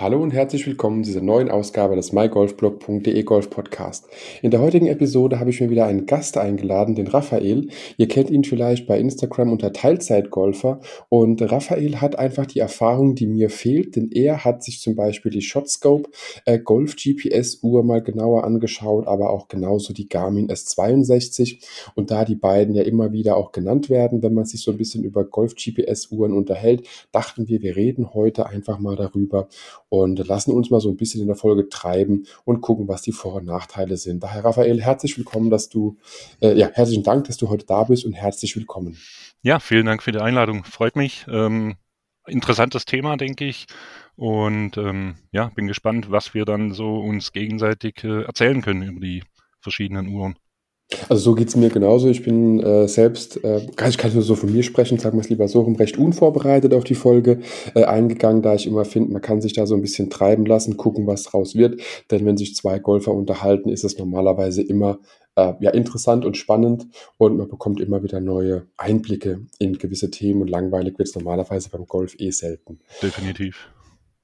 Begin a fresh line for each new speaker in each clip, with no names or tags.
Hallo und herzlich willkommen zu dieser neuen Ausgabe des mygolfblog.de Golf Podcast. In der heutigen Episode habe ich mir wieder einen Gast eingeladen, den Raphael. Ihr kennt ihn vielleicht bei Instagram unter Teilzeitgolfer und Raphael hat einfach die Erfahrung, die mir fehlt, denn er hat sich zum Beispiel die Shotscope äh, Golf GPS Uhr mal genauer angeschaut, aber auch genauso die Garmin S62 und da die beiden ja immer wieder auch genannt werden, wenn man sich so ein bisschen über Golf GPS Uhren unterhält, dachten wir, wir reden heute einfach mal darüber und lassen uns mal so ein bisschen in der Folge treiben und gucken, was die Vor- und Nachteile sind. Daher, Raphael, herzlich willkommen, dass du, äh, ja, herzlichen Dank, dass du heute da bist und herzlich willkommen.
Ja, vielen Dank für die Einladung. Freut mich. Ähm, interessantes Thema, denke ich. Und ähm, ja, bin gespannt, was wir dann so uns gegenseitig äh, erzählen können über die verschiedenen Uhren.
Also so geht's mir genauso. Ich bin äh, selbst, äh, ich kann nur so von mir sprechen, sagen wir es lieber so, recht unvorbereitet auf die Folge äh, eingegangen, da ich immer finde, man kann sich da so ein bisschen treiben lassen, gucken, was draus wird. Denn wenn sich zwei Golfer unterhalten, ist es normalerweise immer äh, ja, interessant und spannend und man bekommt immer wieder neue Einblicke in gewisse Themen und langweilig wird es normalerweise beim Golf eh selten.
Definitiv.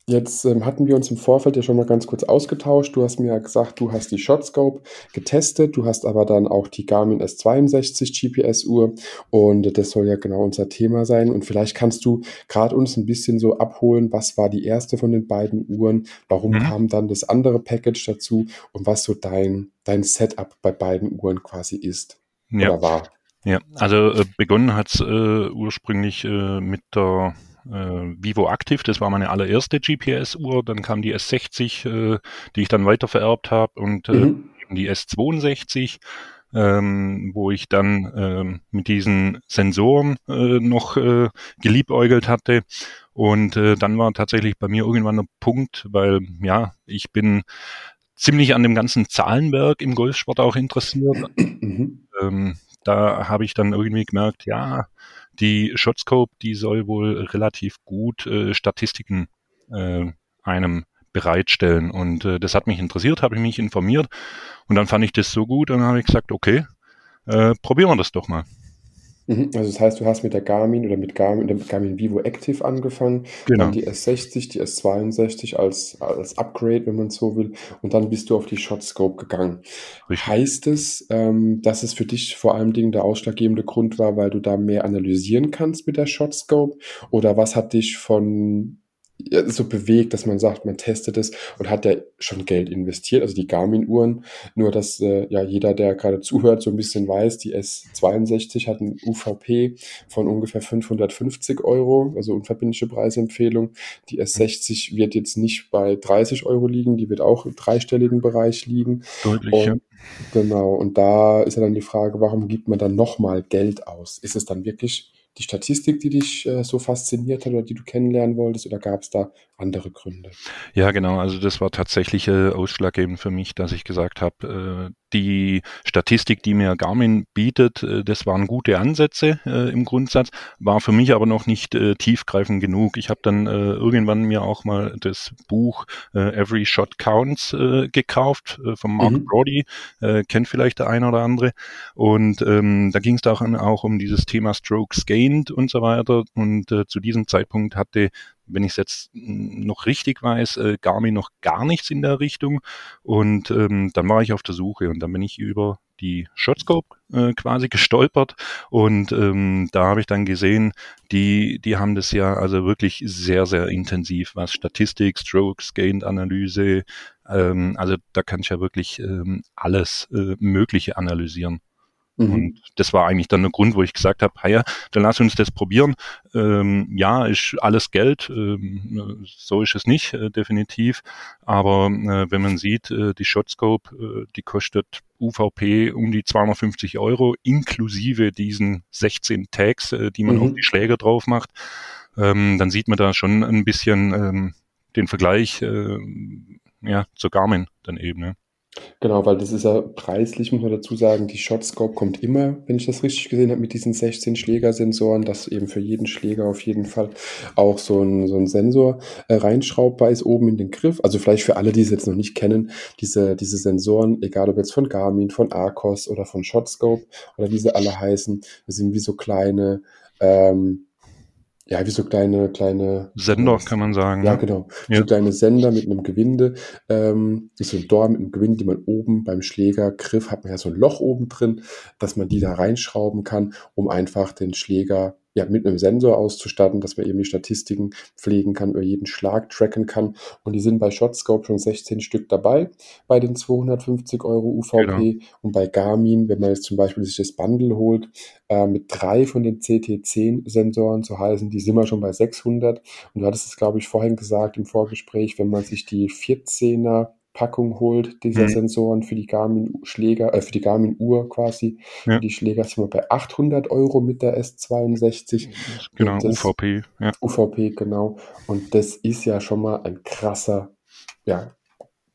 Jetzt ähm, hatten wir uns im Vorfeld ja schon mal ganz kurz ausgetauscht. Du hast mir ja gesagt, du hast die Shotscope getestet, du hast aber dann auch die Garmin S62 GPS-Uhr und das soll ja genau unser Thema sein. Und vielleicht kannst du gerade uns ein bisschen so abholen, was war die erste von den beiden Uhren, warum mhm. kam dann das andere Package dazu und was so dein, dein Setup bei beiden Uhren quasi ist
ja. oder war. Ja, also äh, begonnen hat es äh, ursprünglich äh, mit der Vivo Active, das war meine allererste GPS-Uhr. Dann kam die S60, äh, die ich dann weiter vererbt habe und äh, mhm. die S62. Ähm, wo ich dann ähm, mit diesen Sensoren äh, noch äh, geliebäugelt hatte. Und äh, dann war tatsächlich bei mir irgendwann ein Punkt, weil ja, ich bin ziemlich an dem ganzen Zahlenwerk im Golfsport auch interessiert. Mhm. Ähm, da habe ich dann irgendwie gemerkt, ja, die Shotscope, die soll wohl relativ gut äh, Statistiken äh, einem bereitstellen. Und äh, das hat mich interessiert, habe ich mich informiert und dann fand ich das so gut, dann habe ich gesagt, okay, äh, probieren wir das doch mal.
Mhm, also das heißt, du hast mit der Garmin oder mit Garmin, der Garmin Vivo Active angefangen, genau. dann die S60, die S62 als, als Upgrade, wenn man so will, und dann bist du auf die Shotscope gegangen. Richtig. Heißt es, ähm, dass es für dich vor allem Dingen der ausschlaggebende Grund war, weil du da mehr analysieren kannst mit der Shotscope? Oder was hat dich von so bewegt, dass man sagt, man testet es und hat ja schon Geld investiert, also die Garmin-Uhren. Nur, dass äh, ja jeder, der gerade zuhört, so ein bisschen weiß, die S62 hat ein UVP von ungefähr 550 Euro, also unverbindliche Preisempfehlung. Die S60 wird jetzt nicht bei 30 Euro liegen, die wird auch im dreistelligen Bereich liegen.
Deutlich, und, ja.
Genau, und da ist ja dann die Frage, warum gibt man dann nochmal Geld aus? Ist es dann wirklich die Statistik, die dich äh, so fasziniert hat oder die du kennenlernen wolltest, oder gab es da andere Gründe?
Ja, genau. Also das war tatsächlich äh, ausschlaggebend für mich, dass ich gesagt habe, äh, die Statistik, die mir Garmin bietet, äh, das waren gute Ansätze äh, im Grundsatz, war für mich aber noch nicht äh, tiefgreifend genug. Ich habe dann irgendwann mir auch mal das Buch Every Shot Counts gekauft von Mark mhm. Brody, kennt vielleicht der eine oder andere. Und ähm, da ging es auch, auch um dieses Thema Strokes Gained und so weiter. Und äh, zu diesem Zeitpunkt hatte wenn ich es jetzt noch richtig weiß, äh, Garmin noch gar nichts in der Richtung. Und ähm, dann war ich auf der Suche und dann bin ich über die Shotscope äh, quasi gestolpert und ähm, da habe ich dann gesehen, die, die haben das ja also wirklich sehr, sehr intensiv, was Statistik, Strokes, Gained Analyse, ähm, also da kann ich ja wirklich ähm, alles äh, Mögliche analysieren. Mhm. Und das war eigentlich dann der Grund, wo ich gesagt habe, ja, dann lass uns das probieren. Ähm, ja, ist alles Geld, ähm, so ist es nicht, äh, definitiv. Aber äh, wenn man sieht, äh, die Shotscope, äh, die kostet UVP um die 250 Euro, inklusive diesen 16 Tags, äh, die man mhm. auf die Schläger drauf macht, ähm, dann sieht man da schon ein bisschen ähm, den Vergleich äh, ja, zur Garmin dann eben. Ne?
Genau, weil das ist ja preislich, muss man dazu sagen, die Shotscope kommt immer, wenn ich das richtig gesehen habe, mit diesen 16 Schlägersensoren, dass eben für jeden Schläger auf jeden Fall auch so ein, so ein Sensor äh, reinschraubbar ist oben in den Griff. Also vielleicht für alle, die es jetzt noch nicht kennen, diese, diese Sensoren, egal ob jetzt von Garmin, von Arcos oder von Shotscope oder wie sie alle heißen, das sind wie so kleine ähm, ja, wie so kleine, kleine
Sender, kann man sagen.
Ja, ne? genau. Ja. So kleine Sender mit einem Gewinde, ähm, so ein Dorn mit einem Gewinde, die man oben beim Schlägergriff hat man ja so ein Loch oben drin, dass man die da reinschrauben kann, um einfach den Schläger ja, mit einem Sensor auszustatten, dass man eben die Statistiken pflegen kann, über jeden Schlag tracken kann. Und die sind bei Shotscope schon 16 Stück dabei, bei den 250 Euro UVP. Genau. Und bei Garmin, wenn man jetzt zum Beispiel sich das Bundle holt, äh, mit drei von den CT10-Sensoren, so heißen, die sind wir schon bei 600. Und du hattest es, glaube ich, vorhin gesagt im Vorgespräch, wenn man sich die 14er Packung holt, dieser mhm. Sensoren für die Garmin-Schläger, äh, für die Garmin-Uhr quasi. Ja. Die Schläger sind wir bei 800 Euro mit der S62.
Genau, das, UVP.
Ja. UVP, genau. Und das ist ja schon mal ein krasser, ja,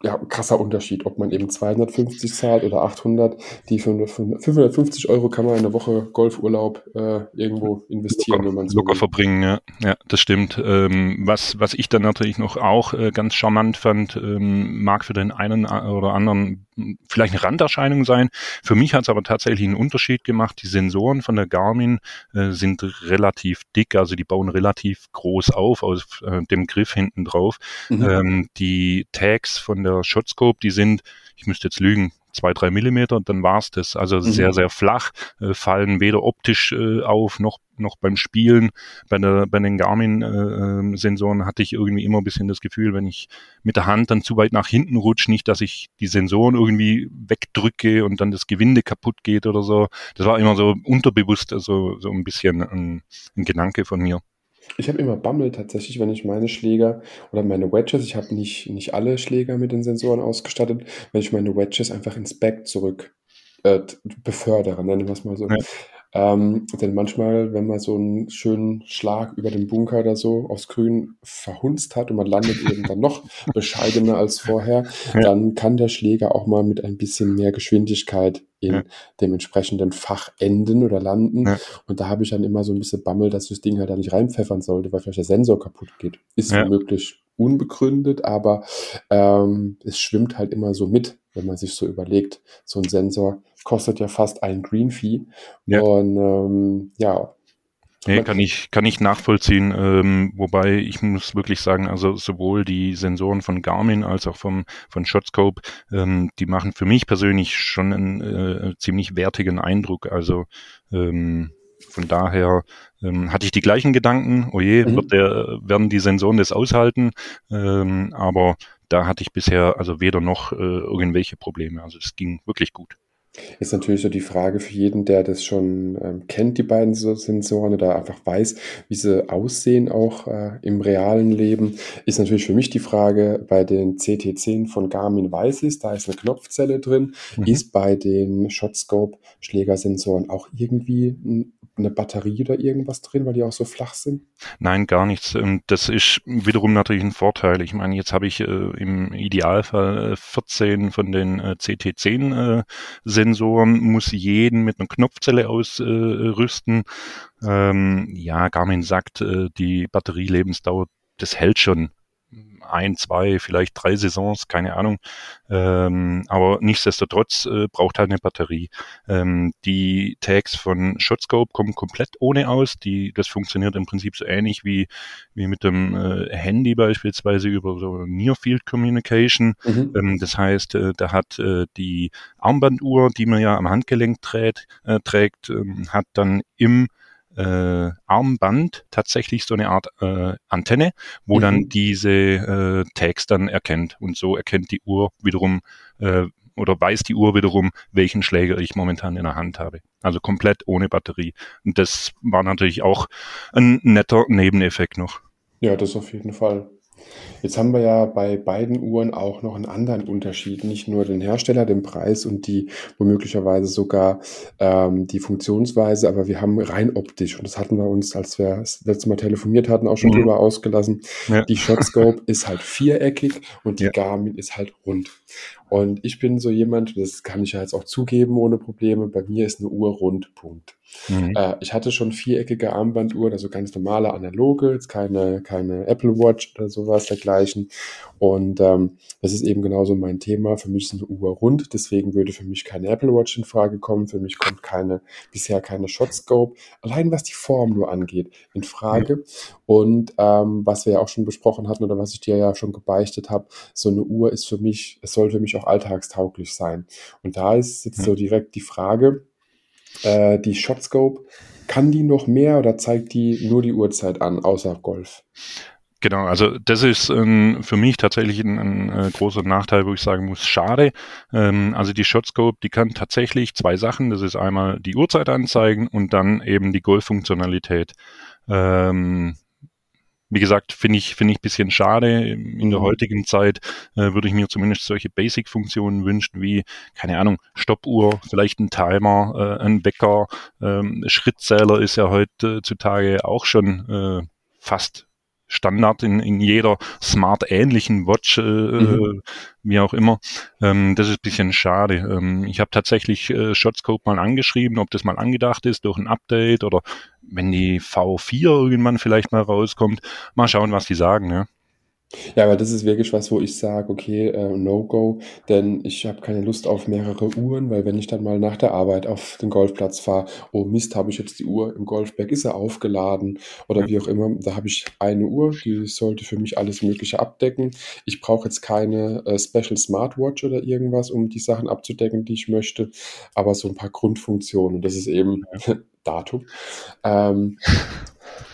ja, krasser Unterschied, ob man eben 250 zahlt oder 800. Die für 550 Euro kann man eine Woche Golfurlaub äh, irgendwo investieren,
locker, wenn man so locker will. verbringen. Ja, ja, das stimmt. Ähm, was was ich dann natürlich noch auch äh, ganz charmant fand, ähm, mag für den einen oder anderen vielleicht eine Randerscheinung sein. Für mich hat es aber tatsächlich einen Unterschied gemacht. Die Sensoren von der Garmin äh, sind relativ dick, also die bauen relativ groß auf aus äh, dem Griff hinten drauf. Mhm. Ähm, die Tags von der Shotscope, die sind, ich müsste jetzt lügen, zwei, drei Millimeter, dann war's das. Also mhm. sehr, sehr flach, äh, fallen weder optisch äh, auf noch, noch beim Spielen. Bei, der, bei den Garmin-Sensoren äh, ähm, hatte ich irgendwie immer ein bisschen das Gefühl, wenn ich mit der Hand dann zu weit nach hinten rutsche, nicht, dass ich die Sensoren irgendwie wegdrücke und dann das Gewinde kaputt geht oder so. Das war immer so unterbewusst, also so ein bisschen ein, ein Gedanke von mir.
Ich habe immer Bammel tatsächlich, wenn ich meine Schläger oder meine Wedges, ich habe nicht, nicht alle Schläger mit den Sensoren ausgestattet, wenn ich meine Wedges einfach ins Back zurück äh, befördere, nennen wir es mal so. Ja. Ähm, denn manchmal, wenn man so einen schönen Schlag über den Bunker oder so aufs Grün verhunzt hat und man landet eben dann noch bescheidener als vorher, ja. dann kann der Schläger auch mal mit ein bisschen mehr Geschwindigkeit in ja. dem entsprechenden Fach enden oder landen. Ja. Und da habe ich dann immer so ein bisschen Bammel, dass das Ding halt da nicht reinpfeffern sollte, weil vielleicht der Sensor kaputt geht. Ist ja. möglich unbegründet, aber ähm, es schwimmt halt immer so mit, wenn man sich so überlegt, so ein Sensor kostet ja fast ein Green Fee. Ja. Und ähm, ja.
Nee, kann ich, kann ich nachvollziehen, ähm, wobei ich muss wirklich sagen, also sowohl die Sensoren von Garmin als auch vom, von Shotscope, ähm, die machen für mich persönlich schon einen äh, ziemlich wertigen Eindruck. Also ähm, von daher ähm, hatte ich die gleichen Gedanken, oh je, mhm. wird der, werden die Sensoren das aushalten? Ähm, aber da hatte ich bisher also weder noch äh, irgendwelche Probleme. Also es ging wirklich gut.
Ist natürlich so die Frage für jeden, der das schon ähm, kennt, die beiden Sensoren oder einfach weiß, wie sie aussehen auch äh, im realen Leben, ist natürlich für mich die Frage, bei den CT10 von Garmin weiß ist, da ist eine Knopfzelle drin, mhm. ist bei den Shotscope Schlägersensoren auch irgendwie ein eine Batterie oder irgendwas drin, weil die auch so flach sind?
Nein, gar nichts. Ähm, das ist wiederum natürlich ein Vorteil. Ich meine, jetzt habe ich äh, im Idealfall 14 äh, von den äh, CT10 äh, Sensoren, muss jeden mit einer Knopfzelle ausrüsten. Ähm, ja, Garmin sagt, äh, die Batterielebensdauer, das hält schon ein, zwei, vielleicht drei Saisons, keine Ahnung. Ähm, aber nichtsdestotrotz äh, braucht halt eine Batterie. Ähm, die Tags von Shotscope kommen komplett ohne aus. Die, das funktioniert im Prinzip so ähnlich wie, wie mit dem äh, Handy beispielsweise über so Near Field Communication. Mhm. Ähm, das heißt, äh, da hat äh, die Armbanduhr, die man ja am Handgelenk trägt, äh, trägt ähm, hat dann im äh, Armband tatsächlich so eine Art äh, Antenne, wo mhm. dann diese äh, Tags dann erkennt. Und so erkennt die Uhr wiederum äh, oder weiß die Uhr wiederum, welchen Schläger ich momentan in der Hand habe. Also komplett ohne Batterie. Und das war natürlich auch ein netter Nebeneffekt noch.
Ja, das auf jeden Fall. Jetzt haben wir ja bei beiden Uhren auch noch einen anderen Unterschied, nicht nur den Hersteller, den Preis und die womöglicherweise sogar ähm, die Funktionsweise, aber wir haben rein optisch, und das hatten wir uns, als wir das letzte Mal telefoniert hatten, auch schon mhm. drüber ausgelassen. Ja. Die Shotscope ist halt viereckig und die ja. Garmin ist halt rund. Und ich bin so jemand, das kann ich ja jetzt auch zugeben ohne Probleme, bei mir ist eine Uhr rund, Punkt. Mhm. Äh, ich hatte schon viereckige Armbanduhren, also ganz normale analoge, jetzt keine, keine Apple Watch oder sowas dergleichen. Und ähm, das ist eben genauso mein Thema. Für mich ist eine Uhr rund, deswegen würde für mich keine Apple Watch in Frage kommen. Für mich kommt keine, bisher keine Shotscope, allein was die Form nur angeht, in Frage. Mhm. Und ähm, was wir ja auch schon besprochen hatten oder was ich dir ja schon gebeichtet habe, so eine Uhr ist für mich, es soll für mich auch alltagstauglich sein. Und da ist jetzt mhm. so direkt die Frage, äh, die Shotscope, kann die noch mehr oder zeigt die nur die Uhrzeit an, außer Golf?
Genau, also das ist ähm, für mich tatsächlich ein, ein äh, großer Nachteil, wo ich sagen muss, schade. Ähm, also die Shotscope, die kann tatsächlich zwei Sachen. Das ist einmal die Uhrzeit anzeigen und dann eben die Golffunktionalität. Ähm, wie gesagt, finde ich, finde ich ein bisschen schade. In der mhm. heutigen Zeit äh, würde ich mir zumindest solche Basic-Funktionen wünschen, wie, keine Ahnung, Stoppuhr, vielleicht ein Timer, äh, ein Wecker, ähm, Schrittzähler ist ja heutzutage auch schon äh, fast Standard in, in jeder smart-ähnlichen Watch, äh, mhm. wie auch immer. Ähm, das ist ein bisschen schade. Ähm, ich habe tatsächlich äh, Shotscope mal angeschrieben, ob das mal angedacht ist durch ein Update oder wenn die V4 irgendwann vielleicht mal rauskommt. Mal schauen, was die sagen. Ja.
Ja, aber das ist wirklich was, wo ich sage, okay, äh, No-Go, denn ich habe keine Lust auf mehrere Uhren, weil wenn ich dann mal nach der Arbeit auf den Golfplatz fahre, oh Mist, habe ich jetzt die Uhr im Golfberg, ist er aufgeladen oder wie auch immer, da habe ich eine Uhr, die sollte für mich alles Mögliche abdecken. Ich brauche jetzt keine äh, Special Smartwatch oder irgendwas, um die Sachen abzudecken, die ich möchte, aber so ein paar Grundfunktionen. Das ist eben Datum. Ähm,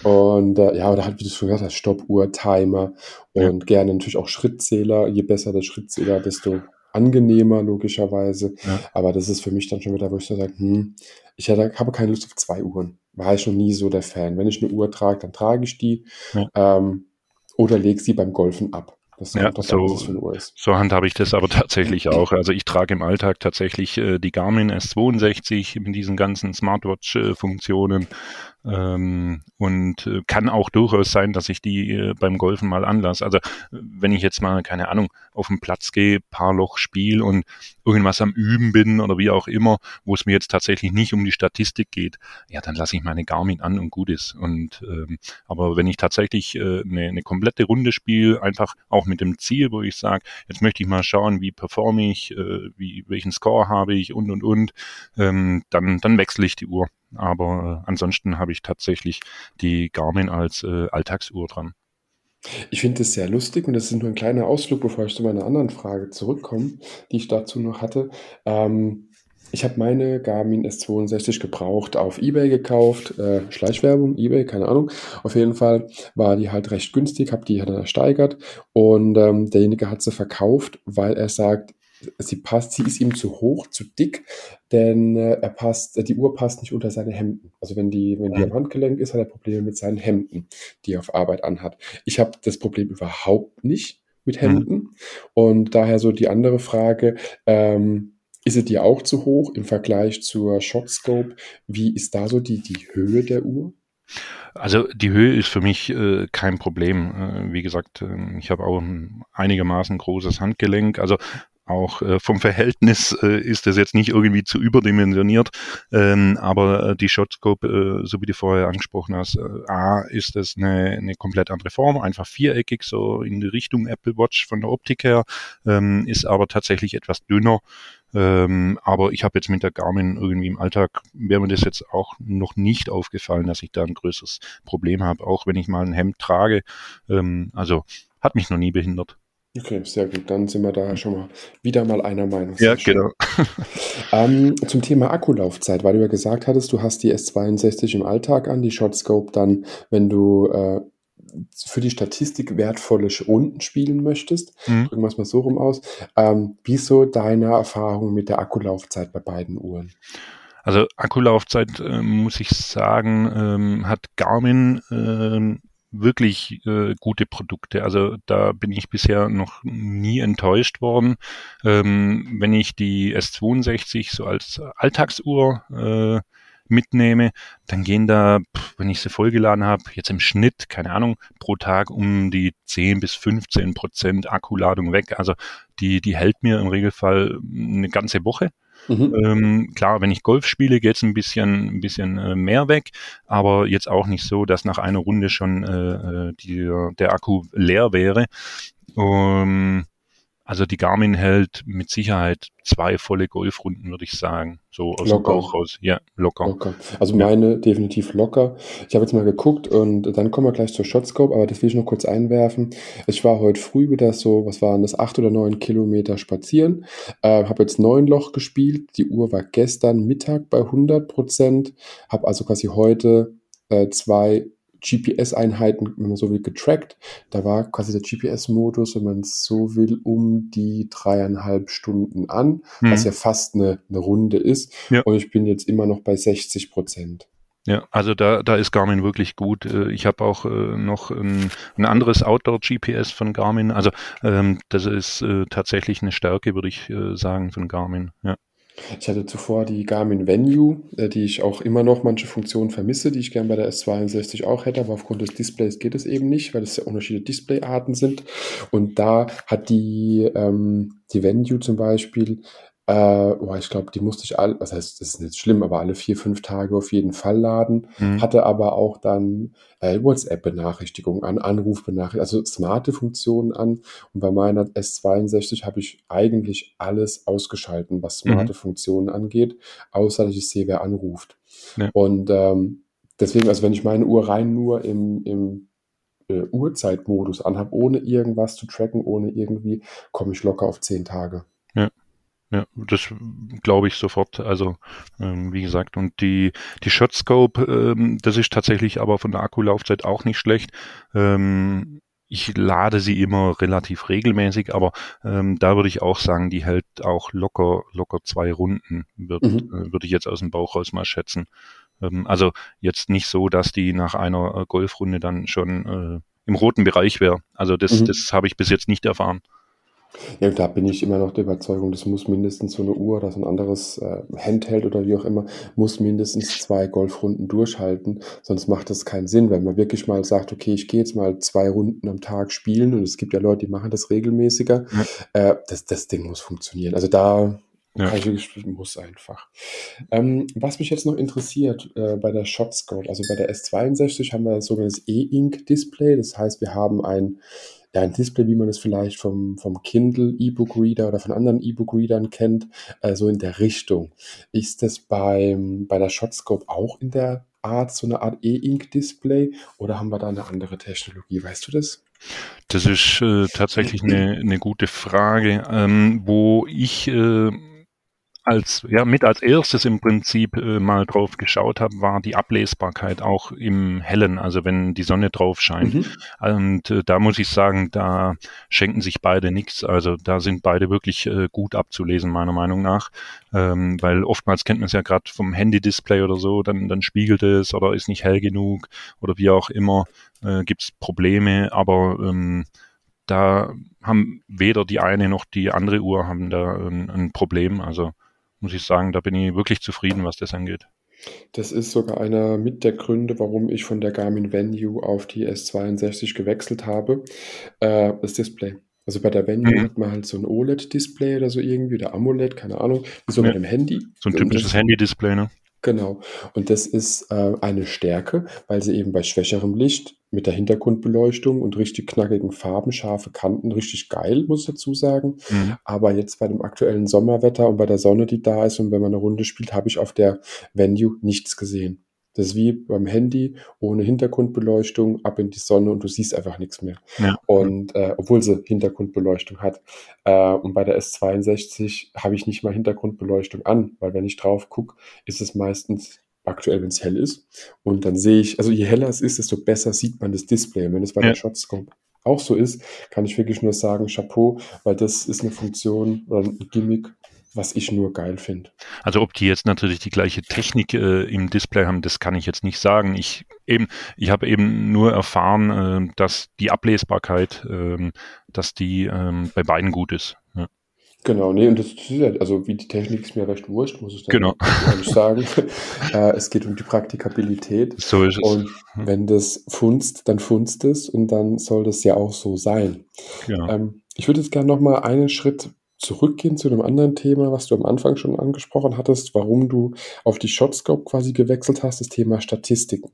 und äh, ja, oder halt, wie du schon gesagt hast, Stoppuhr, Timer und ja. gerne natürlich auch Schrittzähler. Je besser der Schrittzähler, desto angenehmer, logischerweise. Ja. Aber das ist für mich dann schon wieder, wo ich so sage, hm, ich hätte, habe keine Lust auf zwei Uhren. War ich noch nie so der Fan. Wenn ich eine Uhr trage, dann trage ich die ja. ähm, oder lege sie beim Golfen ab.
Das ja, so, so handhabe ich das aber tatsächlich auch. Also ich trage im Alltag tatsächlich äh, die Garmin S62 mit diesen ganzen Smartwatch-Funktionen ähm, und äh, kann auch durchaus sein, dass ich die äh, beim Golfen mal anlasse. Also wenn ich jetzt mal, keine Ahnung, auf den Platz gehe, paar Loch spiel und irgendwas am Üben bin oder wie auch immer, wo es mir jetzt tatsächlich nicht um die Statistik geht, ja, dann lasse ich meine Garmin an und gut ist. Und ähm, aber wenn ich tatsächlich äh, eine, eine komplette Runde spiele, einfach auch mit dem Ziel, wo ich sage, jetzt möchte ich mal schauen, wie performe ich, äh, wie, welchen Score habe ich und und und, ähm, dann, dann wechsle ich die Uhr. Aber äh, ansonsten habe ich tatsächlich die Garmin als äh, Alltagsuhr dran.
Ich finde es sehr lustig und das ist nur ein kleiner Ausflug, bevor ich zu meiner anderen Frage zurückkomme, die ich dazu noch hatte. Ähm, ich habe meine Garmin S62 gebraucht auf Ebay gekauft, äh, Schleichwerbung, Ebay, keine Ahnung. Auf jeden Fall war die halt recht günstig, habe die dann ersteigert und ähm, derjenige hat sie verkauft, weil er sagt, sie passt, sie ist ihm zu hoch, zu dick, denn äh, er passt, äh, die Uhr passt nicht unter seine Hemden. Also wenn die, wenn die am Handgelenk ist, hat er Probleme mit seinen Hemden, die er auf Arbeit anhat. Ich habe das Problem überhaupt nicht mit Hemden mhm. und daher so die andere Frage, ähm, ist es dir auch zu hoch im Vergleich zur Shotscope? Wie ist da so die, die Höhe der Uhr?
Also die Höhe ist für mich äh, kein Problem. Äh, wie gesagt, äh, ich habe auch ein einigermaßen großes Handgelenk. Also auch äh, vom Verhältnis äh, ist das jetzt nicht irgendwie zu überdimensioniert, ähm, aber äh, die Shotscope, äh, so wie du vorher angesprochen hast, äh, A, ist das eine, eine komplett andere Form, einfach viereckig, so in die Richtung Apple Watch von der Optik her, ähm, ist aber tatsächlich etwas dünner. Ähm, aber ich habe jetzt mit der Garmin irgendwie im Alltag, wäre mir das jetzt auch noch nicht aufgefallen, dass ich da ein größeres Problem habe, auch wenn ich mal ein Hemd trage. Ähm, also hat mich noch nie behindert.
Okay, sehr gut. Dann sind wir da schon mal wieder mal einer Meinung.
Ja, genau.
ähm, zum Thema Akkulaufzeit, weil du ja gesagt hattest, du hast die S62 im Alltag an, die Shotscope dann, wenn du äh, für die Statistik wertvolle Runden spielen möchtest. Mhm. Drücken wir es mal so rum aus. Ähm, wie so deine Erfahrung mit der Akkulaufzeit bei beiden Uhren?
Also Akkulaufzeit, äh, muss ich sagen, ähm, hat Garmin ähm, wirklich äh, gute Produkte. Also da bin ich bisher noch nie enttäuscht worden. Ähm, wenn ich die S62 so als Alltagsuhr äh, mitnehme, dann gehen da, wenn ich sie vollgeladen habe, jetzt im Schnitt, keine Ahnung, pro Tag um die 10 bis 15 Prozent Akkuladung weg. Also die, die hält mir im Regelfall eine ganze Woche. Mhm. Ähm, klar, wenn ich Golf spiele, geht es ein bisschen, ein bisschen äh, mehr weg, aber jetzt auch nicht so, dass nach einer Runde schon äh, äh die, der Akku leer wäre. Um, also die Garmin hält mit Sicherheit zwei volle Golfrunden, würde ich sagen. So aus locker. dem Bauch raus. Ja, locker.
locker. Also meine definitiv locker. Ich habe jetzt mal geguckt und dann kommen wir gleich zur Shotscope, aber das will ich noch kurz einwerfen. Ich war heute früh wieder so, was waren das, acht oder neun Kilometer spazieren. Äh, habe jetzt neun Loch gespielt. Die Uhr war gestern Mittag bei 100 Prozent. Habe also quasi heute äh, zwei GPS-Einheiten, wenn man so will, getrackt. Da war quasi der GPS-Modus, wenn man so will, um die dreieinhalb Stunden an, mhm. was ja fast eine, eine Runde ist. Ja. Und ich bin jetzt immer noch bei 60 Prozent.
Ja, also da, da ist Garmin wirklich gut. Äh, ich habe auch äh, noch ein, ein anderes Outdoor-GPS von Garmin. Also ähm, das ist äh, tatsächlich eine Stärke, würde ich sagen, von Garmin. Ja.
Ich hatte zuvor die Garmin Venue, äh, die ich auch immer noch manche Funktionen vermisse, die ich gern bei der S62 auch hätte, aber aufgrund des Displays geht es eben nicht, weil es ja unterschiedliche Displayarten sind. Und da hat die, ähm, die Venue zum Beispiel äh, oh, ich glaube, die musste ich all, was heißt, das ist nicht schlimm, aber alle vier, fünf Tage auf jeden Fall laden. Mhm. Hatte aber auch dann äh, WhatsApp-Benachrichtigungen an, Anrufbenachrichtigungen, also smarte Funktionen an. Und bei meiner S62 habe ich eigentlich alles ausgeschalten, was smarte mhm. Funktionen angeht, außer dass ich sehe, wer anruft. Ja. Und ähm, deswegen, also wenn ich meine Uhr rein nur im, im äh, Uhrzeitmodus anhabe, ohne irgendwas zu tracken, ohne irgendwie, komme ich locker auf zehn Tage.
Ja. Das glaube ich sofort. Also ähm, wie gesagt, und die die Shotscope, ähm, das ist tatsächlich aber von der Akkulaufzeit auch nicht schlecht. Ähm, ich lade sie immer relativ regelmäßig, aber ähm, da würde ich auch sagen, die hält auch locker locker zwei Runden, würde mhm. äh, würde ich jetzt aus dem Bauch raus mal schätzen. Ähm, also jetzt nicht so, dass die nach einer äh, Golfrunde dann schon äh, im roten Bereich wäre. Also das mhm. das habe ich bis jetzt nicht erfahren.
Ja, da bin ich immer noch der Überzeugung, das muss mindestens so eine Uhr oder so ein anderes äh, Handheld oder wie auch immer, muss mindestens zwei Golfrunden durchhalten, sonst macht das keinen Sinn, wenn man wirklich mal sagt, okay, ich gehe jetzt mal zwei Runden am Tag spielen und es gibt ja Leute, die machen das regelmäßiger, ja. äh, das, das Ding muss funktionieren. Also da ja. wirklich, muss einfach. Ähm, was mich jetzt noch interessiert äh, bei der ShotScope, also bei der S62 haben wir ein sogenanntes E-Ink-Display, das heißt, wir haben ein ja, ein Display, wie man es vielleicht vom, vom Kindle E-Book Reader oder von anderen E-Book Readern kennt, äh, so in der Richtung. Ist das beim, bei der Shotscope auch in der Art, so eine Art E-Ink-Display oder haben wir da eine andere Technologie? Weißt du das?
Das ist äh, tatsächlich eine, eine gute Frage, ähm, wo ich äh, als ja mit als erstes im Prinzip äh, mal drauf geschaut habe, war die Ablesbarkeit auch im Hellen, also wenn die Sonne drauf scheint. Mhm. Und äh, da muss ich sagen, da schenken sich beide nichts. Also da sind beide wirklich äh, gut abzulesen meiner Meinung nach, ähm, weil oftmals kennt man es ja gerade vom Handy-Display oder so, dann dann spiegelt es oder ist nicht hell genug oder wie auch immer, äh, gibt es Probleme. Aber ähm, da haben weder die eine noch die andere Uhr haben da ein, ein Problem. Also muss ich sagen, da bin ich wirklich zufrieden, was das angeht.
Das ist sogar einer mit der Gründe, warum ich von der Garmin Venue auf die S62 gewechselt habe. Äh, das Display. Also bei der Venue mhm. hat man halt so ein OLED-Display oder so irgendwie, oder AMOLED, keine Ahnung, wie so ja. mit dem Handy.
So ein typisches Handy-Display, ne?
Genau. Und das ist äh, eine Stärke, weil sie eben bei schwächerem Licht mit der Hintergrundbeleuchtung und richtig knackigen Farben, scharfe Kanten, richtig geil, muss ich dazu sagen. Mhm. Aber jetzt bei dem aktuellen Sommerwetter und bei der Sonne, die da ist und wenn man eine Runde spielt, habe ich auf der Venue nichts gesehen. Das ist wie beim Handy, ohne Hintergrundbeleuchtung, ab in die Sonne und du siehst einfach nichts mehr. Ja. Und äh, obwohl sie Hintergrundbeleuchtung hat. Äh, und bei der S62 habe ich nicht mal Hintergrundbeleuchtung an, weil wenn ich drauf gucke, ist es meistens aktuell, wenn es hell ist. Und dann sehe ich, also je heller es ist, desto besser sieht man das Display. Und wenn es bei ja. der Shotscope auch so ist, kann ich wirklich nur sagen, Chapeau, weil das ist eine Funktion oder ein Gimmick, was ich nur geil finde.
Also ob die jetzt natürlich die gleiche Technik äh, im Display haben, das kann ich jetzt nicht sagen. Ich eben, ich habe eben nur erfahren, äh, dass die Ablesbarkeit, äh, dass die ähm, bei beiden gut ist. Ja.
Genau, nee, und das ist ja, also wie die Technik ist mir recht wurscht, muss ich dann
Genau.
ehrlich sagen. äh, es geht um die Praktikabilität.
So ist es.
Und wenn das funzt, dann funzt es und dann soll das ja auch so sein.
Genau.
Ähm, ich würde jetzt gerne nochmal einen Schritt zurückgehen zu einem anderen Thema, was du am Anfang schon angesprochen hattest, warum du auf die Shotscope quasi gewechselt hast, das Thema Statistiken.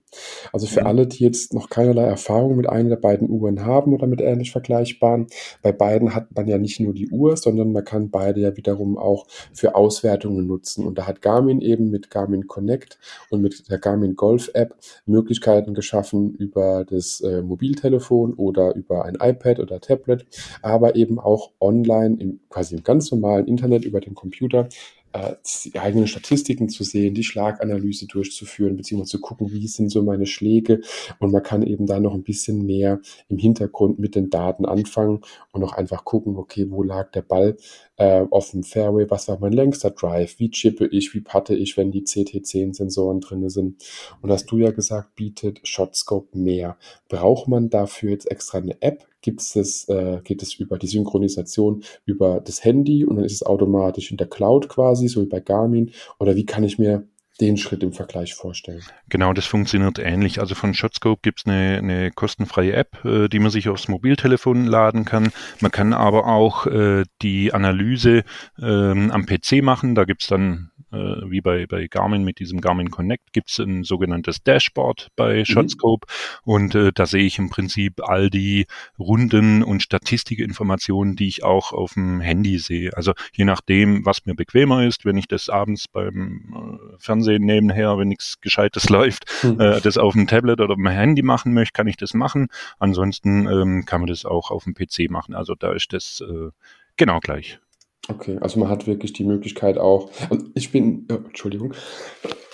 Also für
Mhm.
alle, die jetzt noch keinerlei Erfahrung mit einer der beiden Uhren haben oder mit ähnlich vergleichbaren, bei beiden hat man ja nicht nur die Uhr, sondern man kann beide ja wiederum auch für Auswertungen nutzen. Und da hat Garmin eben mit Garmin Connect und mit der Garmin Golf App Möglichkeiten geschaffen über das äh, Mobiltelefon oder über ein iPad oder Tablet, aber eben auch online im quasi im ganz normalen Internet über den Computer äh, die eigenen Statistiken zu sehen, die Schlaganalyse durchzuführen, beziehungsweise zu gucken, wie sind so meine Schläge. Und man kann eben da noch ein bisschen mehr im Hintergrund mit den Daten anfangen und auch einfach gucken, okay, wo lag der Ball äh, auf dem Fairway, was war mein längster Drive, wie chippe ich, wie patte ich, wenn die CT10-Sensoren drin sind. Und hast du ja gesagt, bietet Shotscope mehr. Braucht man dafür jetzt extra eine App? Gibt es, äh, geht es über die Synchronisation über das Handy und dann ist es automatisch in der Cloud quasi, so wie bei Garmin? Oder wie kann ich mir den Schritt im Vergleich vorstellen.
Genau, das funktioniert ähnlich. Also von Shotscope gibt es eine, eine kostenfreie App, äh, die man sich aufs Mobiltelefon laden kann. Man kann aber auch äh, die Analyse ähm, am PC machen. Da gibt es dann, wie bei, bei Garmin mit diesem Garmin Connect, gibt es ein sogenanntes Dashboard bei Shotscope. Mhm. Und äh, da sehe ich im Prinzip all die Runden und Statistikinformationen, die ich auch auf dem Handy sehe. Also je nachdem, was mir bequemer ist, wenn ich das abends beim äh, Fernsehen nebenher, wenn nichts Gescheites läuft, hm. äh, das auf dem Tablet oder dem Handy machen möchte, kann ich das machen. Ansonsten ähm, kann man das auch auf dem PC machen. Also da ist das äh, genau gleich.
Okay, also man hat wirklich die Möglichkeit auch. Und ich bin, oh, Entschuldigung.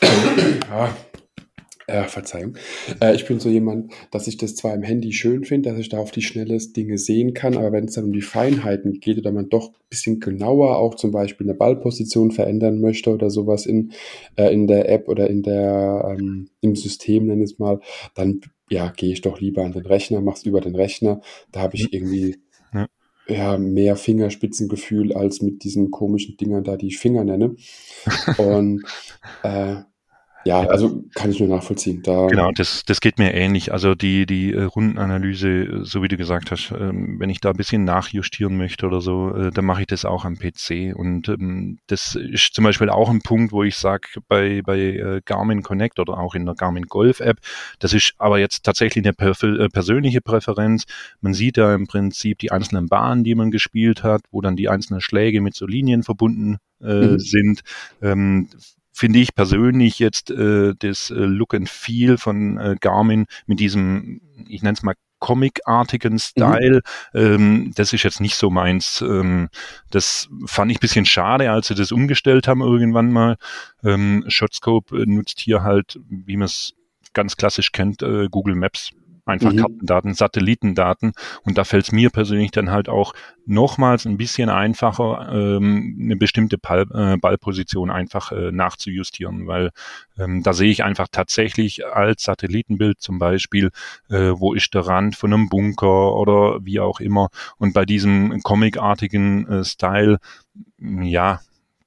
ah, äh, Verzeihung. Äh, ich bin so jemand, dass ich das zwar im Handy schön finde, dass ich da auf die schnelle Dinge sehen kann, aber wenn es dann um die Feinheiten geht oder man doch ein bisschen genauer auch zum Beispiel eine Ballposition verändern möchte oder sowas in, äh, in der App oder in der, ähm, im System, nenne ich es mal, dann ja, gehe ich doch lieber an den Rechner, mach's über den Rechner. Da habe ich irgendwie ja. mehr Fingerspitzengefühl als mit diesen komischen Dingern da, die ich Finger nenne. Und äh, ja, also kann ich nur nachvollziehen. Da
genau, das, das geht mir ähnlich. Also die, die äh, Rundenanalyse, so wie du gesagt hast, ähm, wenn ich da ein bisschen nachjustieren möchte oder so, äh, dann mache ich das auch am PC. Und ähm, das ist zum Beispiel auch ein Punkt, wo ich sage, bei, bei äh, Garmin Connect oder auch in der Garmin Golf App, das ist aber jetzt tatsächlich eine per persönliche Präferenz. Man sieht da im Prinzip die einzelnen Bahnen, die man gespielt hat, wo dann die einzelnen Schläge mit so Linien verbunden äh, mhm. sind. Ähm, finde ich persönlich jetzt äh, das äh, Look and Feel von äh, Garmin mit diesem, ich nenne es mal Comic-artigen Style. Mhm. Ähm, das ist jetzt nicht so meins. Ähm, das fand ich bisschen schade, als sie das umgestellt haben irgendwann mal. Ähm, Shotscope nutzt hier halt, wie man es ganz klassisch kennt, äh, Google Maps Einfach mhm. Kartendaten, Satellitendaten. Und da fällt es mir persönlich dann halt auch nochmals ein bisschen einfacher, ähm, eine bestimmte Ball, äh, Ballposition einfach äh, nachzujustieren, weil ähm, da sehe ich einfach tatsächlich als Satellitenbild zum Beispiel, äh, wo ist der Rand von einem Bunker oder wie auch immer. Und bei diesem comicartigen äh, Style, ja,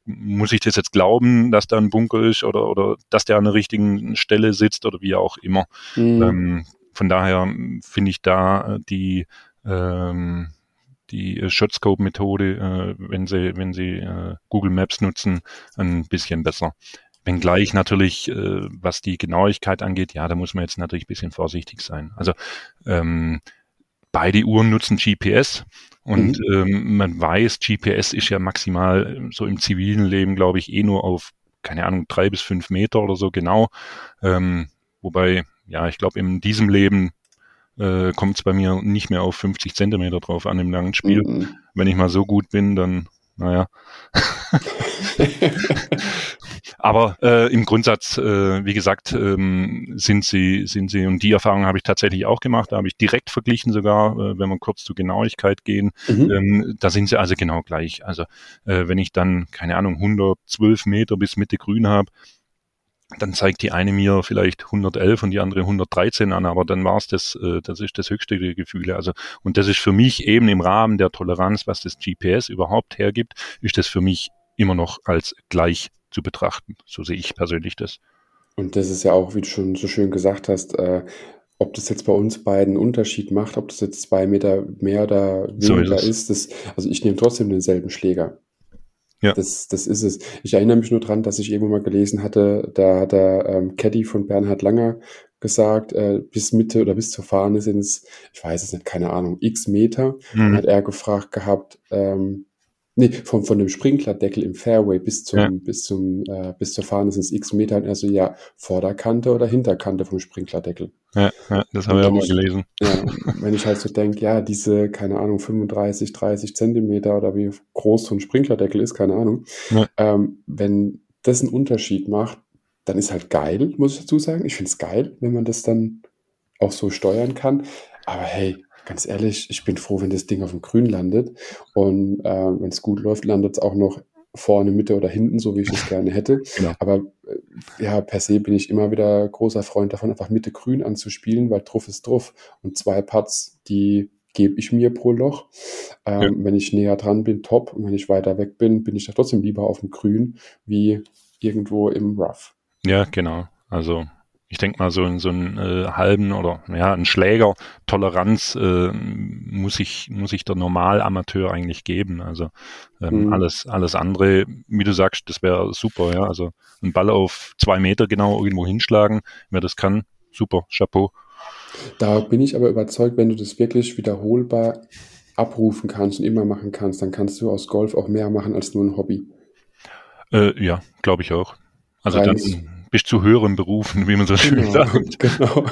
muss ich das jetzt glauben, dass da ein Bunker ist oder, oder dass der an der richtigen Stelle sitzt oder wie auch immer. Mhm. Ähm, von daher finde ich da äh, die ähm, die Shotscope-Methode, äh, wenn Sie, wenn Sie äh, Google Maps nutzen, ein bisschen besser. Wenngleich natürlich, äh, was die Genauigkeit angeht, ja, da muss man jetzt natürlich ein bisschen vorsichtig sein. Also ähm, beide Uhren nutzen GPS und mhm. ähm, man weiß, GPS ist ja maximal so im zivilen Leben, glaube ich, eh nur auf, keine Ahnung, drei bis fünf Meter oder so genau. Ähm, wobei ja, ich glaube, in diesem Leben äh, kommt es bei mir nicht mehr auf 50 Zentimeter drauf an im langen Spiel. Mhm. Wenn ich mal so gut bin, dann, naja. Aber äh, im Grundsatz, äh, wie gesagt, ähm, sind sie, sind sie, und die Erfahrung habe ich tatsächlich auch gemacht, da habe ich direkt verglichen sogar, äh, wenn wir kurz zur Genauigkeit gehen, mhm. ähm, da sind sie also genau gleich. Also äh, wenn ich dann, keine Ahnung, 112 Meter bis Mitte grün habe, dann zeigt die eine mir vielleicht 111 und die andere 113 an, aber dann war es das, äh, das ist das höchste der Gefühle. Also und das ist für mich eben im Rahmen der Toleranz, was das GPS überhaupt hergibt, ist das für mich immer noch als gleich zu betrachten. So sehe ich persönlich das.
Und das ist ja auch, wie du schon so schön gesagt hast, äh, ob das jetzt bei uns beiden einen Unterschied macht, ob das jetzt zwei Meter mehr oder weniger so ist, ist das, also ich nehme trotzdem denselben Schläger. Ja. Das, das ist es. Ich erinnere mich nur dran, dass ich irgendwo mal gelesen hatte, da hat der ähm, Caddy von Bernhard Langer gesagt, äh, bis Mitte oder bis zur Fahne sind es, ich weiß es nicht, keine Ahnung, x Meter. Mhm. Hat er gefragt gehabt, ähm, Nee, von, von dem Sprinklerdeckel im Fairway bis zum, ja. bis zum, äh, bis zur Fahne sind es x Meter. Und er so, ja, Vorderkante oder Hinterkante vom Sprinklerdeckel.
Ja, ja das habe ich auch mal gelesen.
Ja, wenn ich halt so denke, ja, diese, keine Ahnung, 35, 30 Zentimeter oder wie groß so ein Sprinklerdeckel ist, keine Ahnung. Ja. Ähm, wenn das einen Unterschied macht, dann ist halt geil, muss ich dazu sagen. Ich finde es geil, wenn man das dann auch so steuern kann. Aber hey, ganz ehrlich, ich bin froh, wenn das Ding auf dem Grün landet. Und äh, wenn es gut läuft, landet es auch noch vorne, Mitte oder hinten, so wie ich es gerne hätte. Genau. Aber äh, ja, per se bin ich immer wieder großer Freund davon, einfach Mitte grün anzuspielen, weil Truff ist Truff. Und zwei Putts, die gebe ich mir pro Loch. Ähm, ja. Wenn ich näher dran bin, top. Und wenn ich weiter weg bin, bin ich da trotzdem lieber auf dem Grün wie irgendwo im Rough.
Ja, genau. Also ich denke mal, so in so einen äh, halben oder ja, einen Schläger Toleranz äh, muss ich, muss ich der Normalamateur eigentlich geben. Also ähm, mhm. alles, alles andere, wie du sagst, das wäre super, ja. Also einen Ball auf zwei Meter genau irgendwo hinschlagen, wer das kann, super, Chapeau.
Da bin ich aber überzeugt, wenn du das wirklich wiederholbar abrufen kannst und immer machen kannst, dann kannst du aus Golf auch mehr machen als nur ein Hobby.
Äh, ja, glaube ich auch. Also dann, bist zu höheren Berufen, wie man so schön genau, sagt. Genau.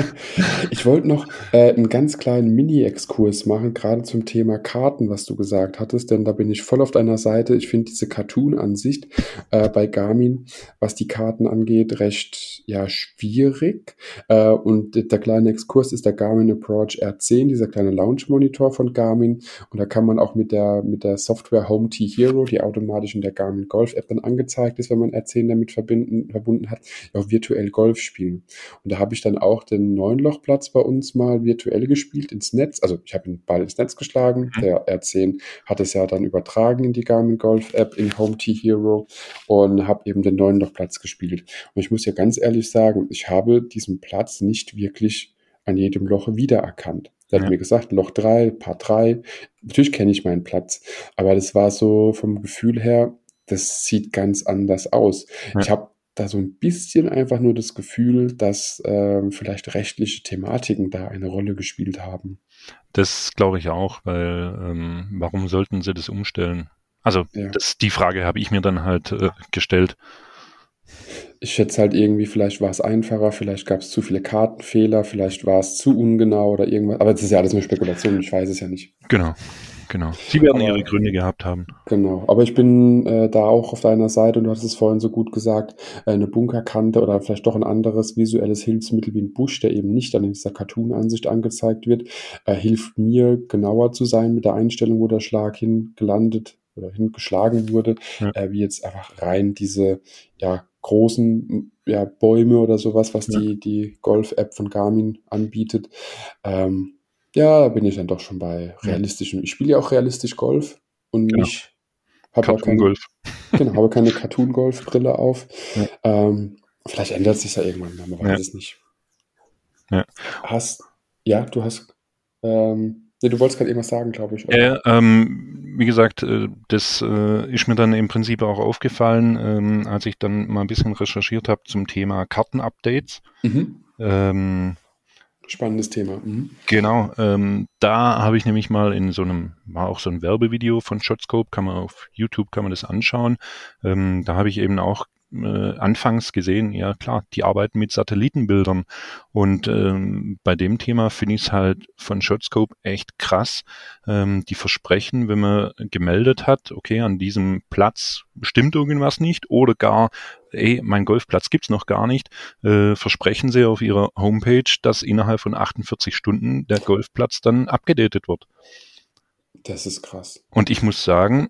ich wollte noch äh, einen ganz kleinen Mini-Exkurs machen, gerade zum Thema Karten, was du gesagt hattest, denn da bin ich voll auf deiner Seite. Ich finde diese Cartoon-Ansicht äh, bei Garmin, was die Karten angeht, recht ja schwierig. Äh, und der kleine Exkurs ist der Garmin Approach R10, dieser kleine Launch-Monitor von Garmin. Und da kann man auch mit der, mit der Software Home T Hero, die automatisch in der Garmin Golf App dann angezeigt ist, wenn man R10 damit verbinden, verbunden verbunden hat, auch virtuell Golf spielen. Und da habe ich dann auch den Neunlochplatz bei uns mal virtuell gespielt ins Netz. Also ich habe den Ball ins Netz geschlagen. Mhm. Der R10 hat es ja dann übertragen in die Garmin Golf App in Home T Hero und habe eben den Neunlochplatz gespielt. Und ich muss ja ganz ehrlich sagen, ich habe diesen Platz nicht wirklich an jedem Loch wiedererkannt. Er hat ja. mir gesagt, Loch 3, Paar 3. Natürlich kenne ich meinen Platz, aber das war so vom Gefühl her, das sieht ganz anders aus. Ja. Ich habe da so ein bisschen einfach nur das Gefühl, dass ähm, vielleicht rechtliche Thematiken da eine Rolle gespielt haben.
Das glaube ich auch, weil ähm, warum sollten sie das umstellen? Also ja. das, die Frage habe ich mir dann halt äh, gestellt.
Ich schätze halt irgendwie, vielleicht war es einfacher, vielleicht gab es zu viele Kartenfehler, vielleicht war es zu ungenau oder irgendwas. Aber das ist ja alles nur Spekulation, ich weiß es ja nicht.
Genau. Genau. Sie werden ihre Gründe gehabt haben.
Genau. Aber ich bin äh, da auch auf deiner Seite und du hast es vorhin so gut gesagt, äh, eine Bunkerkante oder vielleicht doch ein anderes visuelles Hilfsmittel wie ein Busch, der eben nicht an dieser Cartoon-Ansicht angezeigt wird, äh, hilft mir genauer zu sein mit der Einstellung, wo der Schlag hingelandet oder hingeschlagen wurde, ja. äh, wie jetzt einfach rein diese ja, großen ja, Bäume oder sowas, was ja. die, die Golf-App von Garmin anbietet. Ähm, ja, da bin ich dann doch schon bei realistischem. Ich spiele ja auch realistisch Golf und genau. nicht habe auch keine, genau, habe keine Cartoon-Golf-Brille auf. Ja. Ähm, vielleicht ändert sich ja irgendwann, man weiß ja. es nicht. Ja. Hast, ja, du hast, ähm, nee, du wolltest gerade irgendwas sagen, glaube ich.
Ja, ähm, wie gesagt, äh, das äh, ist mir dann im Prinzip auch aufgefallen, ähm, als ich dann mal ein bisschen recherchiert habe zum Thema Kartenupdates. Mhm. Ähm,
Spannendes Thema. Mhm.
Genau, ähm, da habe ich nämlich mal in so einem, war auch so ein Werbevideo von Shotscope, kann man auf YouTube, kann man das anschauen. Ähm, da habe ich eben auch äh, anfangs gesehen, ja klar, die arbeiten mit Satellitenbildern. Und ähm, bei dem Thema finde ich es halt von Shotscope echt krass. Ähm, die versprechen, wenn man gemeldet hat, okay, an diesem Platz stimmt irgendwas nicht oder gar, ey, mein Golfplatz gibt's noch gar nicht, äh, versprechen sie auf ihrer Homepage, dass innerhalb von 48 Stunden der Golfplatz dann abgedatet wird.
Das ist krass.
Und ich muss sagen,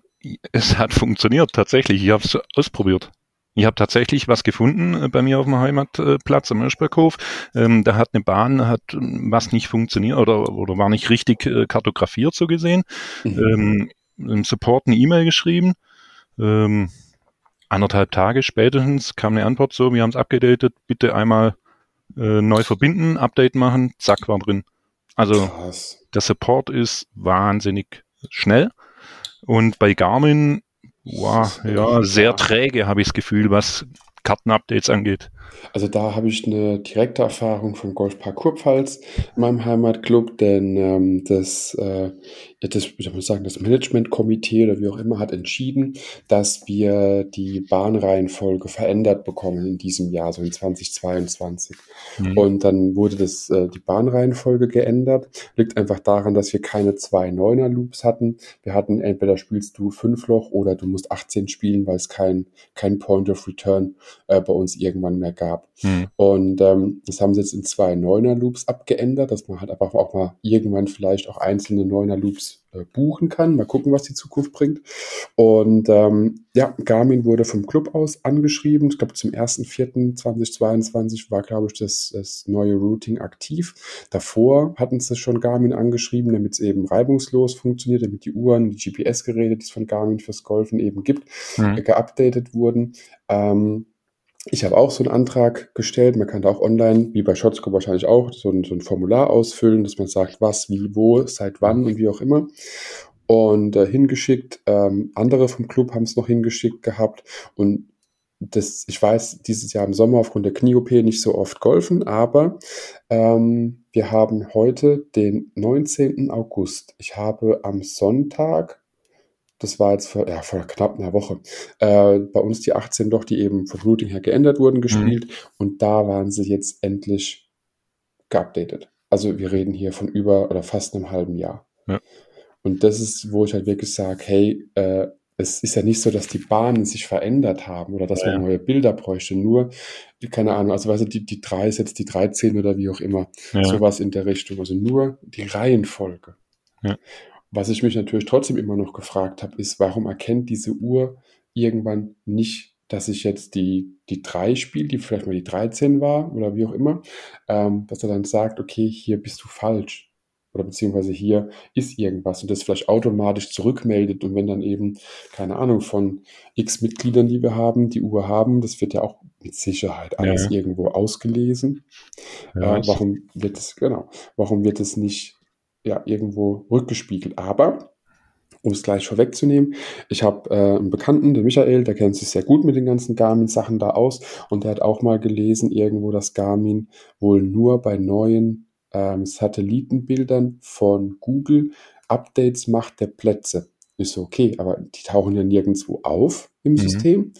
es hat funktioniert tatsächlich. Ich habe es ausprobiert. Ich habe tatsächlich was gefunden äh, bei mir auf dem Heimatplatz am Öschberghof. Ähm, da hat eine Bahn, hat ähm, was nicht funktioniert oder, oder war nicht richtig äh, kartografiert, so gesehen. Mhm. Ähm, Im Support eine E-Mail geschrieben. Ähm, anderthalb Tage spätestens kam eine Antwort so, wir haben es abgedatet, bitte einmal äh, neu verbinden, Update machen, zack, war drin. Also Krass. der Support ist wahnsinnig schnell. Und bei Garmin Wow, ja, sehr träge habe ich das Gefühl, was Kartenupdates angeht.
Also da habe ich eine direkte Erfahrung vom Golfpark Kurpfalz in meinem Heimatclub, denn ähm, das, äh, das, soll man sagen, das Managementkomitee oder wie auch immer hat entschieden, dass wir die Bahnreihenfolge verändert bekommen in diesem Jahr, so in 2022. Mhm. Und dann wurde das, äh, die Bahnreihenfolge geändert. Liegt einfach daran, dass wir keine zwei Neuner-Loops hatten. Wir hatten entweder spielst du fünf Loch oder du musst 18 spielen, weil es kein, kein Point of Return äh, bei uns irgendwann mehr gab. Mhm. Und ähm, das haben sie jetzt in zwei Neuner-Loops abgeändert, dass man halt einfach auch mal irgendwann vielleicht auch einzelne Äh, buchen kann. Mal gucken, was die Zukunft bringt. Und ähm, ja, Garmin wurde vom Club aus angeschrieben. Ich glaube, zum 1.4.2022 war, glaube ich, das, das neue Routing aktiv. Davor hatten sie schon Garmin angeschrieben, damit es eben reibungslos funktioniert, damit die Uhren, die GPS-Geräte, die es von Garmin fürs Golfen eben gibt, mhm. geupdatet wurden. Ähm, ich habe auch so einen Antrag gestellt. Man kann da auch online, wie bei Shotscope wahrscheinlich auch, so ein, so ein Formular ausfüllen, dass man sagt, was, wie, wo, seit wann und wie auch immer. Und äh, hingeschickt. Ähm, andere vom Club haben es noch hingeschickt gehabt. Und das, ich weiß, dieses Jahr im Sommer aufgrund der Knie-OP nicht so oft golfen, aber ähm, wir haben heute den 19. August. Ich habe am Sonntag das war jetzt vor, ja, vor knapp einer Woche. Äh, bei uns die 18 doch, die eben vom Routing her geändert wurden, mhm. gespielt. Mhm. Und da waren sie jetzt endlich geupdatet. Also wir reden hier von über oder fast einem halben Jahr. Ja. Und das ist, wo ich halt wirklich sage, hey, äh, es ist ja nicht so, dass die Bahnen sich verändert haben oder dass ja, man neue Bilder bräuchte. Nur, keine Ahnung, also weißt du, die, die 3 ist jetzt die 13 oder wie auch immer. Ja. Sowas in der Richtung. Also nur die Reihenfolge. Ja. Was ich mich natürlich trotzdem immer noch gefragt habe, ist, warum erkennt diese Uhr irgendwann nicht, dass ich jetzt die, die 3 spiele, die vielleicht mal die 13 war oder wie auch immer, ähm, dass er dann sagt, okay, hier bist du falsch oder beziehungsweise hier ist irgendwas und das vielleicht automatisch zurückmeldet und wenn dann eben, keine Ahnung, von x Mitgliedern, die wir haben, die Uhr haben, das wird ja auch mit Sicherheit alles ja. irgendwo ausgelesen. Ja, äh, warum wird es, genau, warum wird es nicht ja, irgendwo rückgespiegelt. Aber, um es gleich vorwegzunehmen, ich habe äh, einen Bekannten, den Michael, der kennt sich sehr gut mit den ganzen Garmin-Sachen da aus und der hat auch mal gelesen irgendwo, dass Garmin wohl nur bei neuen ähm, Satellitenbildern von Google Updates macht der Plätze. Ist okay, aber die tauchen ja nirgendwo auf im mhm. System.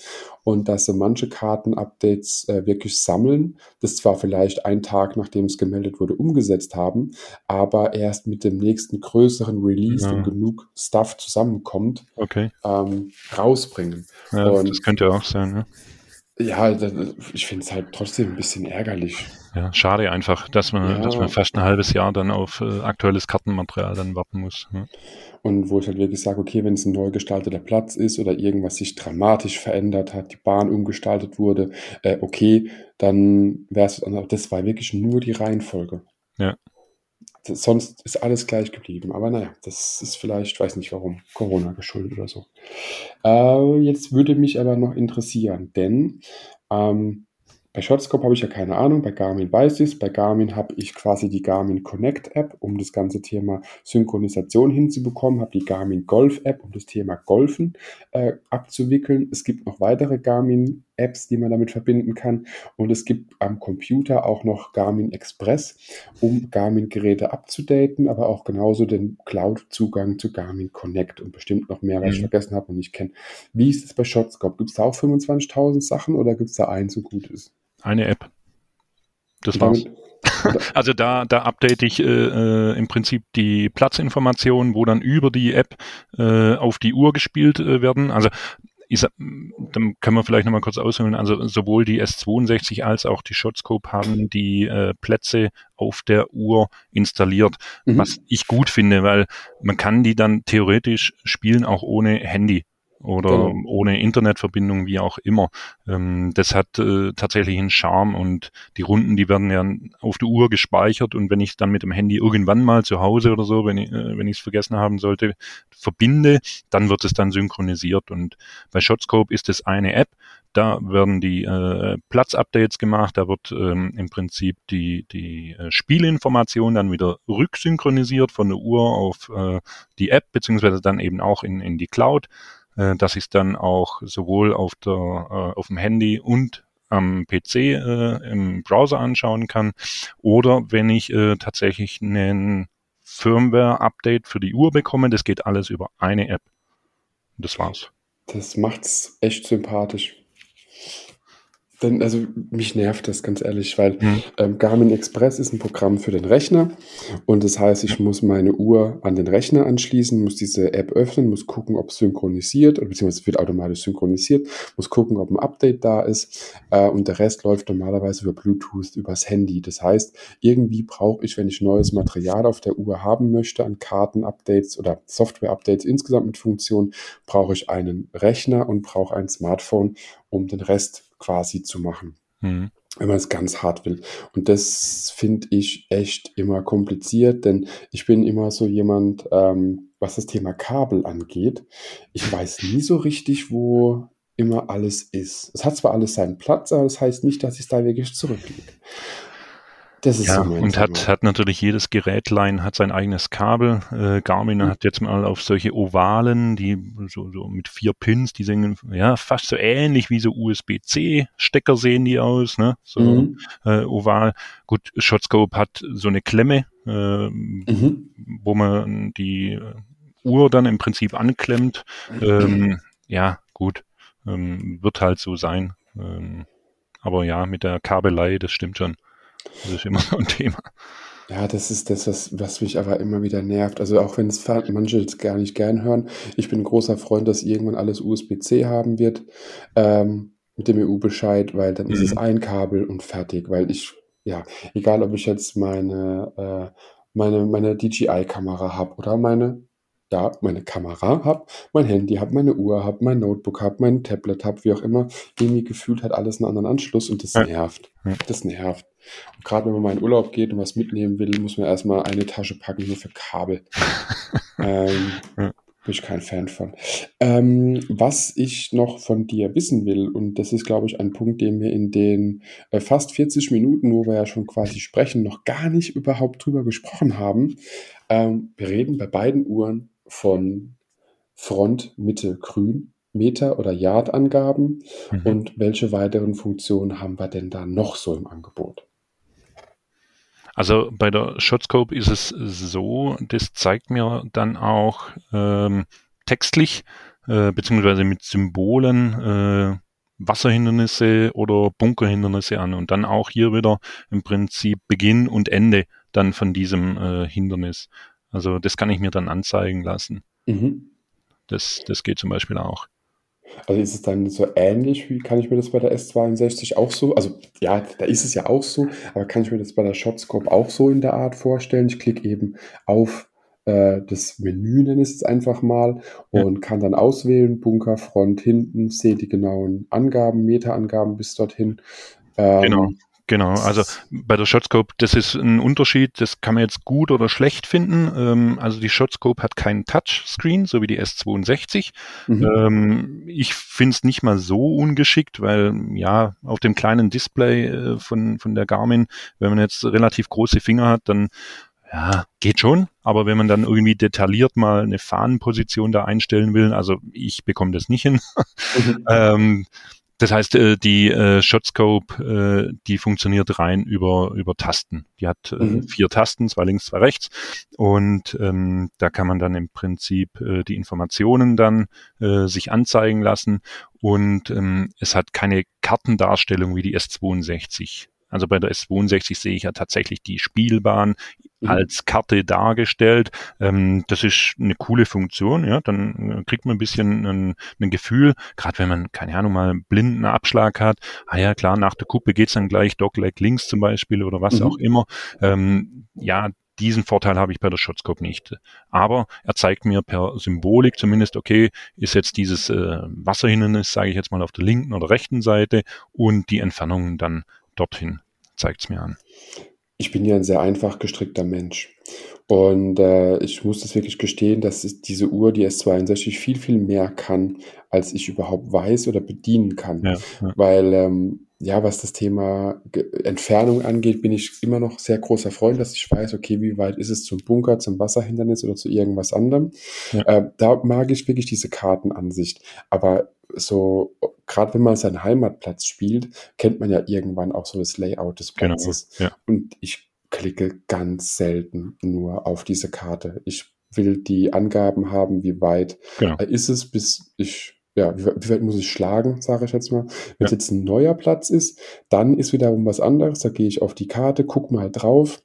Und dass sie manche Karten-Updates äh, wirklich sammeln, das zwar vielleicht einen Tag, nachdem es gemeldet wurde, umgesetzt haben, aber erst mit dem nächsten größeren Release, ja. wenn genug Stuff zusammenkommt,
okay.
ähm, rausbringen.
Ja, Und, das könnte auch sein, ja.
Ich finde es halt trotzdem ein bisschen ärgerlich.
Ja, schade einfach, dass man, ja. dass man fast ein halbes Jahr dann auf äh, aktuelles Kartenmaterial dann warten muss. Ja.
Und wo ich halt wirklich sage, okay, wenn es ein neu gestalteter Platz ist oder irgendwas sich dramatisch verändert hat, die Bahn umgestaltet wurde, äh, okay, dann wäre es, das war wirklich nur die Reihenfolge.
Ja.
Sonst ist alles gleich geblieben. Aber naja, das ist vielleicht, weiß nicht warum, Corona geschuldet oder so. Äh, jetzt würde mich aber noch interessieren, denn ähm, bei Shotscope habe ich ja keine Ahnung, bei Garmin weiß ich es. Bei Garmin habe ich quasi die Garmin Connect App, um das ganze Thema Synchronisation hinzubekommen, habe die Garmin Golf App, um das Thema Golfen äh, abzuwickeln. Es gibt noch weitere Garmin Apps, die man damit verbinden kann. Und es gibt am Computer auch noch Garmin Express, um Garmin-Geräte abzudaten, aber auch genauso den Cloud-Zugang zu Garmin Connect und bestimmt noch mehr, was mhm. ich vergessen habe und nicht kenne. Wie ist es bei Shotscope? Gibt es da auch 25.000 Sachen oder gibt es da eins und gut ist?
Eine App. Das war's. Also da, da update ich äh, äh, im Prinzip die Platzinformationen, wo dann über die App äh, auf die Uhr gespielt äh, werden. Also ich, dann können wir vielleicht nochmal kurz ausholen. Also sowohl die S62 als auch die Shotscope haben die äh, Plätze auf der Uhr installiert, mhm. was ich gut finde, weil man kann die dann theoretisch spielen auch ohne Handy. Oder genau. ohne Internetverbindung, wie auch immer. Ähm, das hat äh, tatsächlich einen Charme und die Runden, die werden ja auf der Uhr gespeichert und wenn ich dann mit dem Handy irgendwann mal zu Hause oder so, wenn ich äh, wenn ich es vergessen haben sollte, verbinde, dann wird es dann synchronisiert und bei Shotscope ist es eine App, da werden die äh, Platzupdates gemacht, da wird ähm, im Prinzip die, die äh, Spielinformation dann wieder rücksynchronisiert von der Uhr auf äh, die App, beziehungsweise dann eben auch in, in die Cloud, äh, dass ich es dann auch sowohl auf, der, äh, auf dem Handy und am PC äh, im Browser anschauen kann oder wenn ich äh, tatsächlich einen Firmware-Update für die Uhr bekomme, das geht alles über eine App. Das war's.
Das macht's echt sympathisch. Denn, also mich nervt das ganz ehrlich, weil mhm. ähm, Garmin Express ist ein Programm für den Rechner und das heißt, ich muss meine Uhr an den Rechner anschließen, muss diese App öffnen, muss gucken, ob es synchronisiert oder beziehungsweise wird automatisch synchronisiert, muss gucken, ob ein Update da ist äh, und der Rest läuft normalerweise über Bluetooth, übers Handy. Das heißt, irgendwie brauche ich, wenn ich neues Material auf der Uhr haben möchte, an Karten-Updates oder Software-Updates insgesamt mit Funktionen, brauche ich einen Rechner und brauche ein Smartphone, um den Rest quasi zu machen. Mhm. Wenn man es ganz hart will. Und das finde ich echt immer kompliziert, denn ich bin immer so jemand, ähm, was das Thema Kabel angeht. Ich weiß nie so richtig, wo immer alles ist. Es hat zwar alles seinen Platz, aber das heißt nicht, dass ich es da wirklich zurücklege.
Das ist ja, so und hat, hat natürlich jedes Gerätlein hat sein eigenes Kabel. Äh, Garmin mhm. hat jetzt mal auf solche Ovalen, die so, so mit vier Pins, die sehen ja fast so ähnlich wie so USB-C-Stecker sehen die aus, ne? So mhm. äh, oval. Gut, Shotscope hat so eine Klemme, äh, mhm. wo man die Uhr dann im Prinzip anklemmt. Ähm, ja, gut, ähm, wird halt so sein. Ähm, aber ja, mit der Kabelei, das stimmt schon. Das ist immer so ein Thema.
Ja, das ist das, was, was mich aber immer wieder nervt. Also auch wenn es manche jetzt gar nicht gern hören. Ich bin ein großer Freund, dass irgendwann alles USB-C haben wird ähm, mit dem EU-Bescheid, weil dann mhm. ist es mhm. ein Kabel und fertig. Weil ich, ja, egal ob ich jetzt meine, äh, meine, meine DJI-Kamera habe oder meine da meine Kamera habe, mein Handy habe, meine Uhr habe, mein Notebook habe, mein Tablet habe, wie auch immer, irgendwie gefühlt hat alles einen anderen Anschluss und das nervt. Das nervt. Und gerade wenn man mal in Urlaub geht und was mitnehmen will, muss man erstmal eine Tasche packen, nur für Kabel. ähm, bin ich kein Fan von. Ähm, was ich noch von dir wissen will, und das ist, glaube ich, ein Punkt, den wir in den äh, fast 40 Minuten, wo wir ja schon quasi sprechen, noch gar nicht überhaupt drüber gesprochen haben. Ähm, wir reden bei beiden Uhren von Front, Mitte, Grün, Meter- oder Yard-Angaben mhm. und welche weiteren Funktionen haben wir denn da noch so im Angebot?
Also bei der Shotscope ist es so, das zeigt mir dann auch ähm, textlich äh, beziehungsweise mit Symbolen äh, Wasserhindernisse oder Bunkerhindernisse an und dann auch hier wieder im Prinzip Beginn und Ende dann von diesem äh, Hindernis. Also das kann ich mir dann anzeigen lassen. Mhm. Das, das geht zum Beispiel auch.
Also ist es dann so ähnlich, wie kann ich mir das bei der S62 auch so, also ja, da ist es ja auch so, aber kann ich mir das bei der Shotscope auch so in der Art vorstellen? Ich klicke eben auf äh, das Menü, nenne ich es einfach mal, und ja. kann dann auswählen, Bunker, Front, hinten, sehe die genauen Angaben, Meterangaben bis dorthin.
Ähm, genau. Genau, also bei der Shotscope, das ist ein Unterschied, das kann man jetzt gut oder schlecht finden. Ähm, also die Shotscope hat keinen Touchscreen, so wie die S62. Mhm. Ähm, ich finde es nicht mal so ungeschickt, weil ja, auf dem kleinen Display äh, von, von der Garmin, wenn man jetzt relativ große Finger hat, dann ja, geht schon, aber wenn man dann irgendwie detailliert mal eine Fahnenposition da einstellen will, also ich bekomme das nicht hin. Mhm. ähm, das heißt, äh, die äh, Shotscope, äh, die funktioniert rein über, über Tasten. Die hat mhm. vier Tasten, zwei links, zwei rechts. Und ähm, da kann man dann im Prinzip die Informationen dann äh, sich anzeigen lassen. Und ähm, es hat keine Kartendarstellung wie die S62. Also bei der S62 sehe ich ja tatsächlich die Spielbahn mhm. als Karte dargestellt. Ähm, das ist eine coole Funktion, ja. Dann äh, kriegt man ein bisschen ein, ein Gefühl, gerade wenn man, keine Ahnung, mal einen blinden Abschlag hat. Ah ja, klar, nach der Kuppe geht's dann gleich Dogleg links zum Beispiel oder was mhm. auch immer. Ähm, ja, diesen Vorteil habe ich bei der Shotscope nicht. Aber er zeigt mir per Symbolik zumindest, okay, ist jetzt dieses äh, Wasserhindernis, sage ich jetzt mal, auf der linken oder rechten Seite und die Entfernung dann dorthin zeigt es mir an.
Ich bin ja ein sehr einfach gestrickter Mensch. Und äh, ich muss das wirklich gestehen, dass diese Uhr, die S62, viel, viel mehr kann, als ich überhaupt weiß oder bedienen kann. Ja, ja. Weil, ähm, ja, was das Thema Entfernung angeht, bin ich immer noch sehr großer Freund, dass ich weiß, okay, wie weit ist es zum Bunker, zum Wasserhindernis oder zu irgendwas anderem. Ja. Äh, da mag ich wirklich diese Kartenansicht. Aber so, gerade wenn man seinen Heimatplatz spielt, kennt man ja irgendwann auch so das Layout des genau, Platzes. Genau, ja. Und ich klicke ganz selten nur auf diese Karte. Ich will die Angaben haben, wie weit genau. ist es, bis ich, ja, wie, wie weit muss ich schlagen, sage ich jetzt mal. Wenn es jetzt ein neuer Platz ist, dann ist wiederum was anderes. Da gehe ich auf die Karte, gucke mal drauf.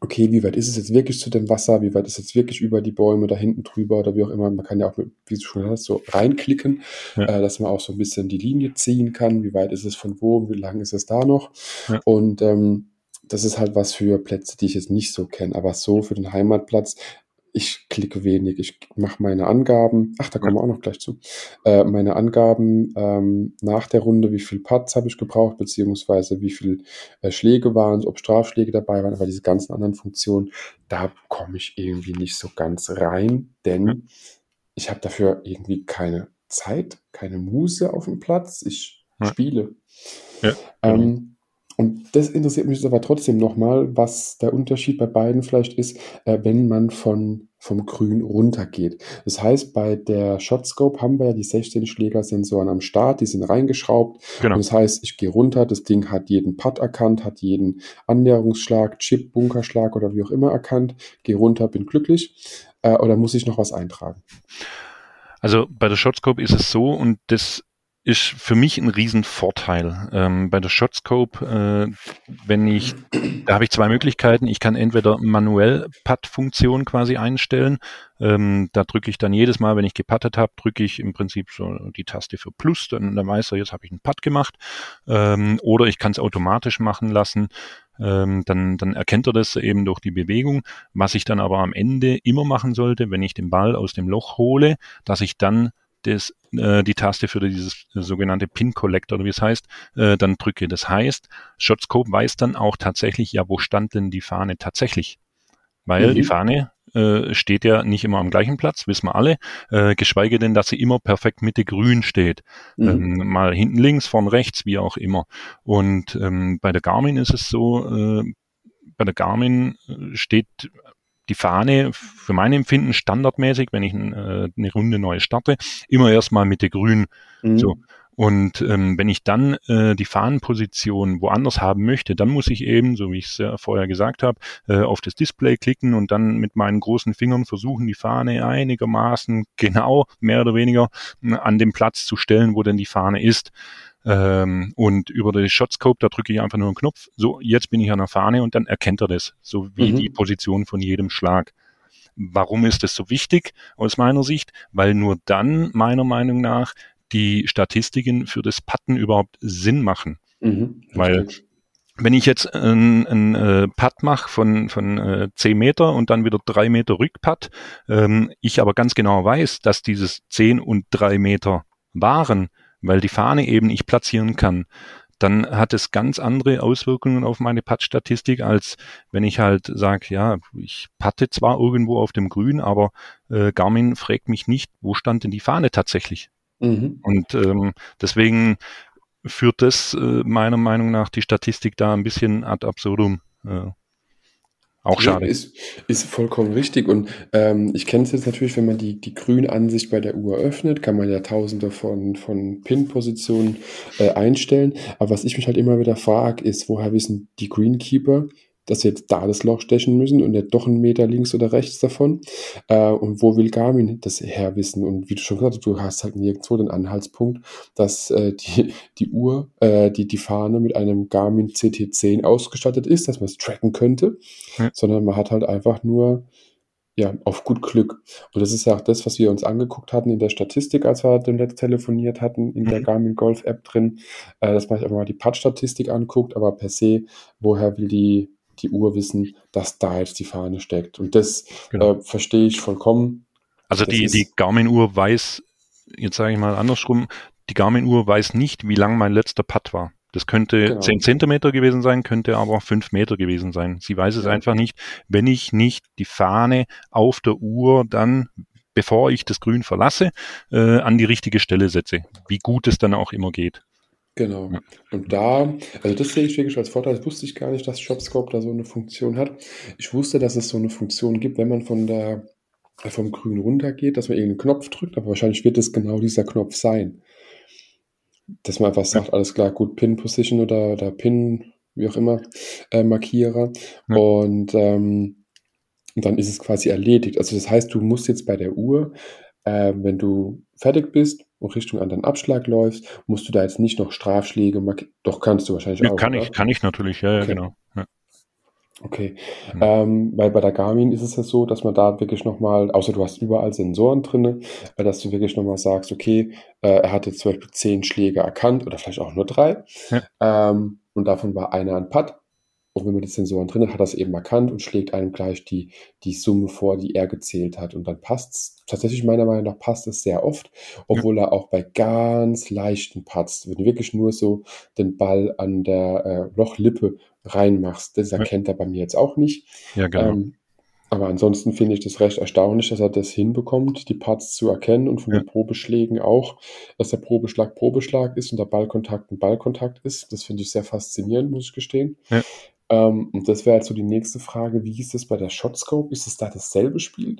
Okay, wie weit ist es jetzt wirklich zu dem Wasser? Wie weit ist es jetzt wirklich über die Bäume da hinten drüber oder wie auch immer? Man kann ja auch, mit, wie du schon hast, so reinklicken, ja. äh, dass man auch so ein bisschen die Linie ziehen kann. Wie weit ist es von wo? Wie lang ist es da noch? Ja. Und ähm, das ist halt was für Plätze, die ich jetzt nicht so kenne. Aber so für den Heimatplatz, ich klicke wenig. Ich mache meine Angaben, ach, da kommen wir auch noch gleich zu, äh, meine Angaben ähm, nach der Runde, wie viel Putts habe ich gebraucht, beziehungsweise wie viel äh, Schläge waren ob Strafschläge dabei waren, aber diese ganzen anderen Funktionen, da komme ich irgendwie nicht so ganz rein, denn ich habe dafür irgendwie keine Zeit, keine Muse auf dem Platz. Ich ja. spiele. Ja. Ähm, und das interessiert mich aber trotzdem nochmal, was der Unterschied bei beiden vielleicht ist, äh, wenn man von, vom Grün runtergeht. Das heißt, bei der Shotscope haben wir ja die 16 Schlägersensoren am Start, die sind reingeschraubt. Genau. Und das heißt, ich gehe runter, das Ding hat jeden Putt erkannt, hat jeden Annäherungsschlag, Chip, Bunkerschlag oder wie auch immer erkannt, gehe runter, bin glücklich. Äh, oder muss ich noch was eintragen?
Also bei der Shotscope ist es so, und das ist für mich ein Riesenvorteil. Ähm, bei der Shotscope, äh, wenn ich, da habe ich zwei Möglichkeiten. Ich kann entweder manuell Putt-Funktion quasi einstellen. Ähm, da drücke ich dann jedes Mal, wenn ich gepattet habe, drücke ich im Prinzip so die Taste für Plus, dann, dann weiß er, jetzt habe ich einen Putt gemacht. Ähm, oder ich kann es automatisch machen lassen. Ähm, dann, dann erkennt er das eben durch die Bewegung. Was ich dann aber am Ende immer machen sollte, wenn ich den Ball aus dem Loch hole, dass ich dann das, äh, die Taste für dieses sogenannte Pin Collector, oder wie es heißt, äh, dann drücke. Das heißt, Shotscope weiß dann auch tatsächlich, ja, wo stand denn die Fahne tatsächlich? Weil mhm. die Fahne äh, steht ja nicht immer am gleichen Platz, wissen wir alle, äh, geschweige denn, dass sie immer perfekt Mitte grün steht. Mhm. Ähm, mal hinten links, vorn rechts, wie auch immer. Und ähm, bei der Garmin ist es so, äh, bei der Garmin äh, steht die Fahne für mein Empfinden standardmäßig, wenn ich äh, eine Runde neu starte, immer erstmal Mitte grün. Mhm. So. Und ähm, wenn ich dann äh, die Fahnenposition woanders haben möchte, dann muss ich eben, so wie ich es ja vorher gesagt habe, äh, auf das Display klicken und dann mit meinen großen Fingern versuchen, die Fahne einigermaßen genau, mehr oder weniger, an dem Platz zu stellen, wo denn die Fahne ist. Ähm, und über den Shotscope, da drücke ich einfach nur einen Knopf. So, jetzt bin ich an der Fahne und dann erkennt er das, so wie mhm. die Position von jedem Schlag. Warum ist das so wichtig aus meiner Sicht? Weil nur dann, meiner Meinung nach, die Statistiken für das Putten überhaupt Sinn machen. Mhm, Weil wenn ich jetzt einen, einen äh, Putt mache von, von äh, 10 Meter und dann wieder drei Meter Rückputt, ähm, ich aber ganz genau weiß, dass dieses 10 und drei Meter waren, weil die Fahne eben ich platzieren kann, dann hat es ganz andere Auswirkungen auf meine Putt-Statistik, als wenn ich halt sage, ja, ich patte zwar irgendwo auf dem Grün, aber äh, Garmin fragt mich nicht, wo stand denn die Fahne tatsächlich? Mhm. Und ähm, deswegen führt das äh, meiner Meinung nach die Statistik da ein bisschen ad absurdum. Äh, auch schade.
Ist, ist vollkommen richtig. Und ähm, ich kenne es jetzt natürlich, wenn man die, die Grünansicht bei der Uhr öffnet, kann man ja tausende von, von Pin-Positionen äh, einstellen. Aber was ich mich halt immer wieder frage, ist, woher wissen die Greenkeeper, dass wir jetzt da das Loch stechen müssen und nicht doch einen Meter links oder rechts davon. Äh, und wo will Garmin das herwissen? Und wie du schon gesagt hast, du hast halt nirgendwo den Anhaltspunkt, dass äh, die, die Uhr, äh, die, die Fahne mit einem Garmin CT10 ausgestattet ist, dass man es tracken könnte, ja. sondern man hat halt einfach nur ja, auf gut Glück. Und das ist ja auch das, was wir uns angeguckt hatten in der Statistik, als wir dem letzt telefoniert hatten, in mhm. der Garmin Golf App drin, äh, dass man sich einfach mal die Putt-Statistik anguckt, aber per se, woher will die die Uhr wissen, dass da jetzt die Fahne steckt. Und das genau. äh, verstehe ich vollkommen.
Also die, die Garmin-Uhr weiß, jetzt sage ich mal andersrum, die Garmin-Uhr weiß nicht, wie lang mein letzter Putt war. Das könnte genau. 10 Zentimeter gewesen sein, könnte aber 5 Meter gewesen sein. Sie weiß es ja. einfach nicht, wenn ich nicht die Fahne auf der Uhr dann, bevor ich das Grün verlasse, äh, an die richtige Stelle setze. Wie gut es dann auch immer geht.
Genau. Ja. Und da, also das sehe ich wirklich als Vorteil. Das wusste ich gar nicht, dass Shopscope da so eine Funktion hat. Ich wusste, dass es so eine Funktion gibt, wenn man von der vom Grün runtergeht, dass man irgendeinen Knopf drückt, aber wahrscheinlich wird es genau dieser Knopf sein dass man einfach sagt, alles klar, gut, Pin-Position oder, oder Pin, wie auch immer, äh, Markierer. Ja. Und, ähm, und dann ist es quasi erledigt. Also das heißt, du musst jetzt bei der Uhr, äh, wenn du fertig bist und Richtung an den Abschlag läufst, musst du da jetzt nicht noch Strafschläge markieren. Doch kannst du wahrscheinlich
ja, auch. Kann oder? ich, kann ich natürlich, ja, okay. ja genau. Ja.
Okay, mhm. ähm, weil bei der Garmin ist es ja so, dass man da wirklich nochmal, außer du hast überall Sensoren drin, äh, dass du wirklich nochmal sagst, okay, äh, er hat jetzt zum Beispiel zehn Schläge erkannt oder vielleicht auch nur drei ja. ähm, und davon war einer ein Putt und wenn man die Sensoren drin hat, hat er es eben erkannt und schlägt einem gleich die, die Summe vor, die er gezählt hat. Und dann passt es, tatsächlich meiner Meinung nach passt es sehr oft, obwohl ja. er auch bei ganz leichten Putts, wenn du wirklich nur so den Ball an der äh, Lochlippe reinmachst, das erkennt ja. er bei mir jetzt auch nicht.
Ja, genau. Ähm,
aber ansonsten finde ich das recht erstaunlich, dass er das hinbekommt, die Putts zu erkennen und von ja. den Probeschlägen auch, dass der Probeschlag Probeschlag ist und der Ballkontakt ein Ballkontakt ist. Das finde ich sehr faszinierend, muss ich gestehen. Ja. Ähm, und das wäre jetzt so die nächste Frage, wie ist es bei der Shotscope? Ist es da dasselbe Spiel?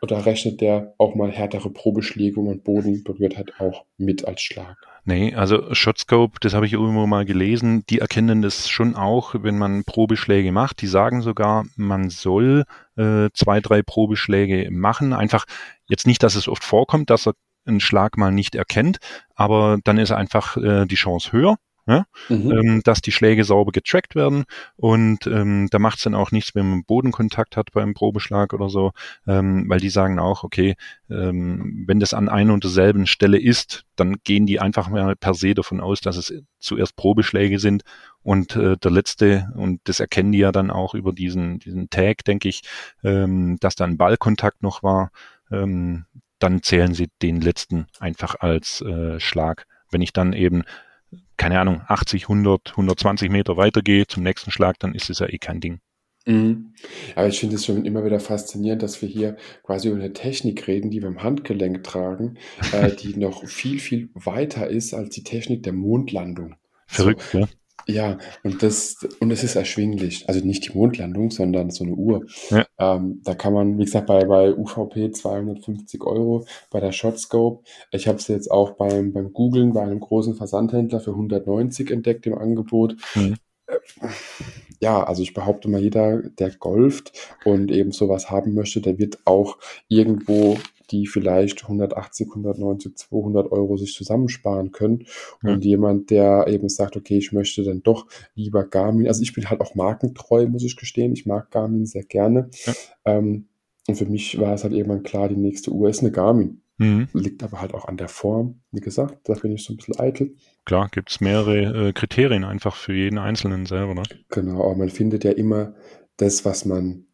Oder rechnet der auch mal härtere Probeschläge, wo man Boden berührt hat, auch mit als Schlag?
Nee, also Shotscope, das habe ich irgendwo mal gelesen, die erkennen das schon auch, wenn man Probeschläge macht. Die sagen sogar, man soll äh, zwei, drei Probeschläge machen. Einfach jetzt nicht, dass es oft vorkommt, dass er einen Schlag mal nicht erkennt, aber dann ist einfach äh, die Chance höher ja? Mhm. Ähm, dass die Schläge sauber getrackt werden und ähm, da macht es dann auch nichts, wenn man Bodenkontakt hat beim Probeschlag oder so, ähm, weil die sagen auch, okay, ähm, wenn das an einer und derselben Stelle ist, dann gehen die einfach mal per se davon aus, dass es zuerst Probeschläge sind und äh, der letzte, und das erkennen die ja dann auch über diesen, diesen Tag, denke ich, ähm, dass da ein Ballkontakt noch war, ähm, dann zählen sie den letzten einfach als äh, Schlag. Wenn ich dann eben keine Ahnung, 80, 100, 120 Meter weitergehe zum nächsten Schlag, dann ist es ja eh kein Ding.
Mhm. Aber ich finde es schon immer wieder faszinierend, dass wir hier quasi über eine Technik reden, die wir im Handgelenk tragen, äh, die noch viel, viel weiter ist als die Technik der Mondlandung.
Verrückt, so, ja.
Ja, und das, und es ist erschwinglich. Also nicht die Mondlandung, sondern so eine Uhr. Ja. Ähm, da kann man, wie gesagt, bei, bei UVP 250 Euro, bei der Shotscope. Ich habe sie jetzt auch beim, beim Googlen bei einem großen Versandhändler für 190 entdeckt im Angebot. Mhm. Ja, also ich behaupte mal, jeder, der golft und eben sowas haben möchte, der wird auch irgendwo die vielleicht 180, 190, 200 Euro sich zusammensparen können. Ja. Und jemand, der eben sagt, okay, ich möchte dann doch lieber Garmin, also ich bin halt auch markentreu, muss ich gestehen. Ich mag Garmin sehr gerne. Ja. Ähm, und für mich war es halt irgendwann klar, die nächste Uhr ist eine Garmin. Mhm. Liegt aber halt auch an der Form. Wie gesagt, da bin ich so ein bisschen eitel.
Klar, gibt es mehrere äh, Kriterien einfach für jeden Einzelnen selber. Ne?
Genau, aber man findet ja immer das, was man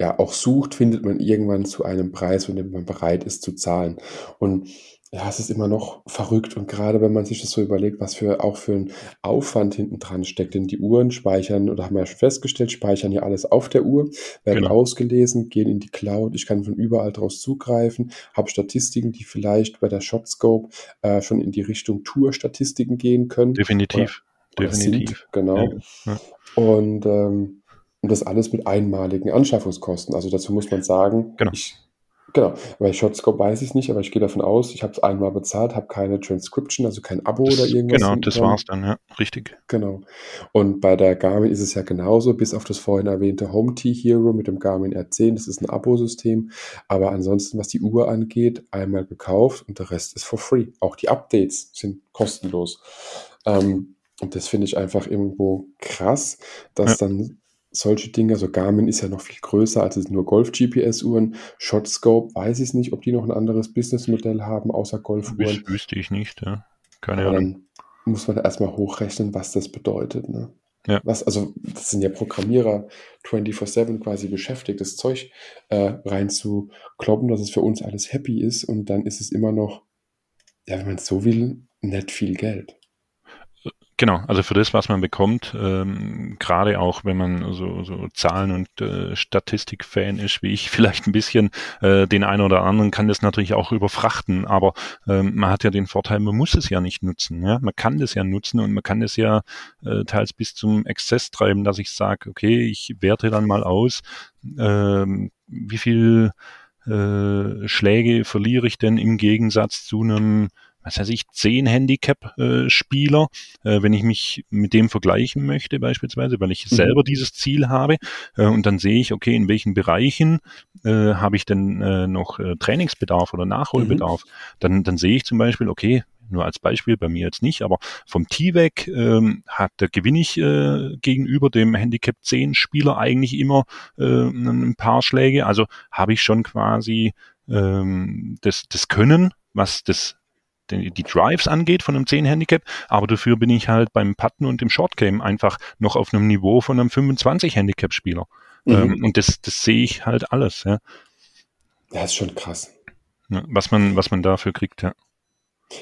ja auch sucht, findet man irgendwann zu einem Preis, von dem man bereit ist zu zahlen. Und ja, es ist immer noch verrückt und gerade wenn man sich das so überlegt, was für auch für ein Aufwand hinten dran steckt, denn die Uhren speichern oder haben wir ja schon festgestellt, speichern ja alles auf der Uhr, werden genau. ausgelesen, gehen in die Cloud, ich kann von überall draus zugreifen, habe Statistiken, die vielleicht bei der Shotscope äh, schon in die Richtung Tour-Statistiken gehen können.
Definitiv,
oder, definitiv. Sind, genau. Ja. Ja. Und ähm, und das alles mit einmaligen Anschaffungskosten. Also dazu muss man sagen,
genau.
ich, genau, bei Shotscope weiß ich es nicht, aber ich gehe davon aus, ich habe es einmal bezahlt, habe keine Transcription, also kein Abo
das,
oder irgendwas.
Genau, das war es dann, ja, richtig.
Genau. Und bei der Garmin ist es ja genauso, bis auf das vorhin erwähnte Home T Hero mit dem Garmin R10, das ist ein Abo-System, aber ansonsten, was die Uhr angeht, einmal gekauft und der Rest ist for free. Auch die Updates sind kostenlos. Ähm, und das finde ich einfach irgendwo krass, dass ja. dann solche Dinge, also Garmin ist ja noch viel größer als nur Golf-GPS-Uhren. Shotscope, weiß ich nicht, ob die noch ein anderes Businessmodell haben, außer Golfuhren.
Wüsste ich nicht, ja. Keine Ahnung.
Dann muss man erstmal hochrechnen, was das bedeutet. Ne? Ja. Was, also, das sind ja Programmierer 24-7 quasi beschäftigt, das Zeug äh, reinzukloppen, dass es für uns alles happy ist und dann ist es immer noch, ja, wenn man es so will, nicht viel Geld.
Genau, also für das, was man bekommt, ähm, gerade auch wenn man so, so Zahlen- und äh, Statistik-Fan ist, wie ich vielleicht ein bisschen, äh, den einen oder anderen kann das natürlich auch überfrachten, aber ähm, man hat ja den Vorteil, man muss es ja nicht nutzen. Ja? Man kann das ja nutzen und man kann das ja äh, teils bis zum Exzess treiben, dass ich sage, okay, ich werte dann mal aus, ähm, wie viel äh, Schläge verliere ich denn im Gegensatz zu einem was weiß ich, zehn Handicap-Spieler, äh, wenn ich mich mit dem vergleichen möchte beispielsweise, weil ich mhm. selber dieses Ziel habe äh, und dann sehe ich, okay, in welchen Bereichen äh, habe ich denn noch Trainingsbedarf oder Nachholbedarf, mhm. dann, dann sehe ich zum Beispiel, okay, nur als Beispiel, bei mir jetzt nicht, aber vom T-Weg ähm, hat, da gewinne ich äh, gegenüber dem Handicap 10 Spieler eigentlich immer äh, ein paar Schläge. Also habe ich schon quasi ähm, das, das Können, was das die, die Drives angeht von einem 10 Handicap, aber dafür bin ich halt beim Putten und im Shortgame einfach noch auf einem Niveau von einem 25 Handicap Spieler. Mhm. Ähm, und das, das sehe ich halt alles, ja.
Ja, ist schon krass.
Ja, was man, was man dafür kriegt, ja.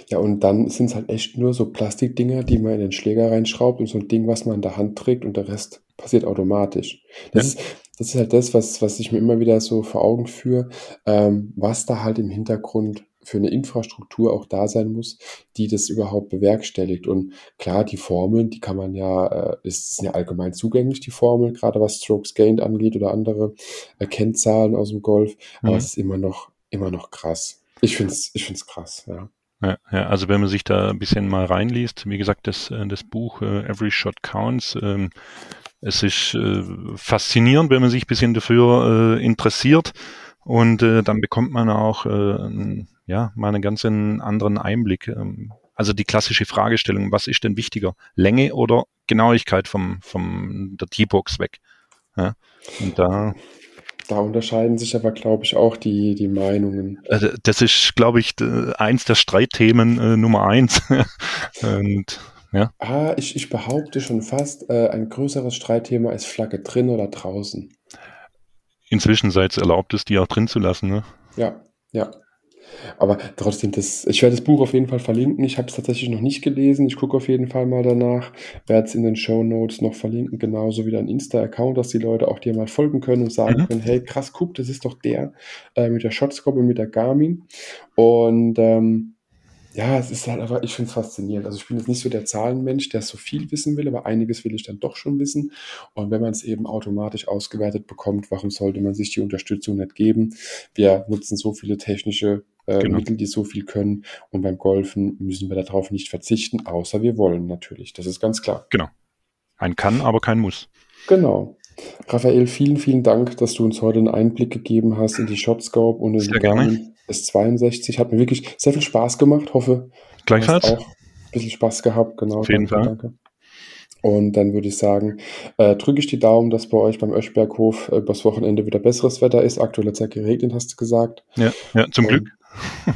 Ja, und dann sind es halt echt nur so Plastikdinger, die man in den Schläger reinschraubt und so ein Ding, was man in der Hand trägt und der Rest passiert automatisch. Das, ja. ist, das ist halt das, was, was ich mir immer wieder so vor Augen führe, ähm, was da halt im Hintergrund für eine Infrastruktur auch da sein muss, die das überhaupt bewerkstelligt. Und klar, die Formeln, die kann man ja, äh, ist, sind ja allgemein zugänglich, die Formeln, gerade was Strokes Gained angeht oder andere äh, Kennzahlen aus dem Golf. Aber mhm. es ist immer noch, immer noch krass. Ich finde es ich find's krass, ja.
Ja, ja, also wenn man sich da ein bisschen mal reinliest, wie gesagt, das, äh, das Buch äh, Every Shot Counts, ähm, es ist äh, faszinierend, wenn man sich ein bisschen dafür äh, interessiert und äh, dann bekommt man auch äh, ja, mal einen ganz anderen Einblick. Ähm, also die klassische Fragestellung, was ist denn wichtiger? Länge oder Genauigkeit vom, vom der T-Box weg? Ja, und da
da unterscheiden sich aber, glaube ich, auch die, die Meinungen.
Also das ist, glaube ich, eins der Streitthemen äh, Nummer eins.
und, ja. Ah, ich, ich behaupte schon fast, äh, ein größeres Streitthema ist Flagge drin oder draußen.
Inzwischen seid es erlaubt, es die auch drin zu lassen, ne?
Ja, ja. Aber trotzdem, das, ich werde das Buch auf jeden Fall verlinken. Ich habe es tatsächlich noch nicht gelesen. Ich gucke auf jeden Fall mal danach. Werde es in den Show Notes noch verlinken, genauso wie dein Insta-Account, dass die Leute auch dir mal folgen können und sagen mhm. können, hey, krass, guck, das ist doch der äh, mit der Shotscope und mit der Garmin. Und ähm, ja, es ist halt einfach, ich finde es faszinierend. Also ich bin jetzt nicht so der Zahlenmensch, der so viel wissen will, aber einiges will ich dann doch schon wissen. Und wenn man es eben automatisch ausgewertet bekommt, warum sollte man sich die Unterstützung nicht geben? Wir nutzen so viele technische äh, genau. Mittel, die so viel können. Und beim Golfen müssen wir darauf nicht verzichten, außer wir wollen natürlich. Das ist ganz klar.
Genau. Ein kann, aber kein muss.
Genau. Raphael, vielen, vielen Dank, dass du uns heute einen Einblick gegeben hast in die Shotscope und in sehr die Garmin S62. Hat mir wirklich sehr viel Spaß gemacht. Hoffe,
Gleichfalls.
auch ein bisschen Spaß gehabt. Genau.
Auf jeden danke, Fall. Danke.
Und dann würde ich sagen, äh, drücke ich die Daumen, dass bei euch beim Öschberghof äh, übers Wochenende wieder besseres Wetter ist. Aktuell hat es ja geregnet, hast du gesagt.
Ja, ja zum Und, Glück.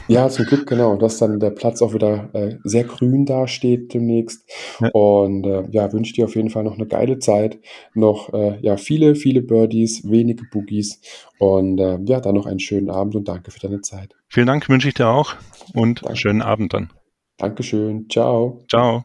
Ja, zum Glück, genau. Dass dann der Platz auch wieder äh, sehr grün dasteht demnächst. Ja. Und äh, ja, wünsche dir auf jeden Fall noch eine geile Zeit. Noch äh, ja, viele, viele Birdies, wenige Boogies. Und äh, ja, dann noch einen schönen Abend und danke für deine Zeit.
Vielen Dank, wünsche ich dir auch. Und danke. schönen Abend dann.
Dankeschön. Ciao.
Ciao.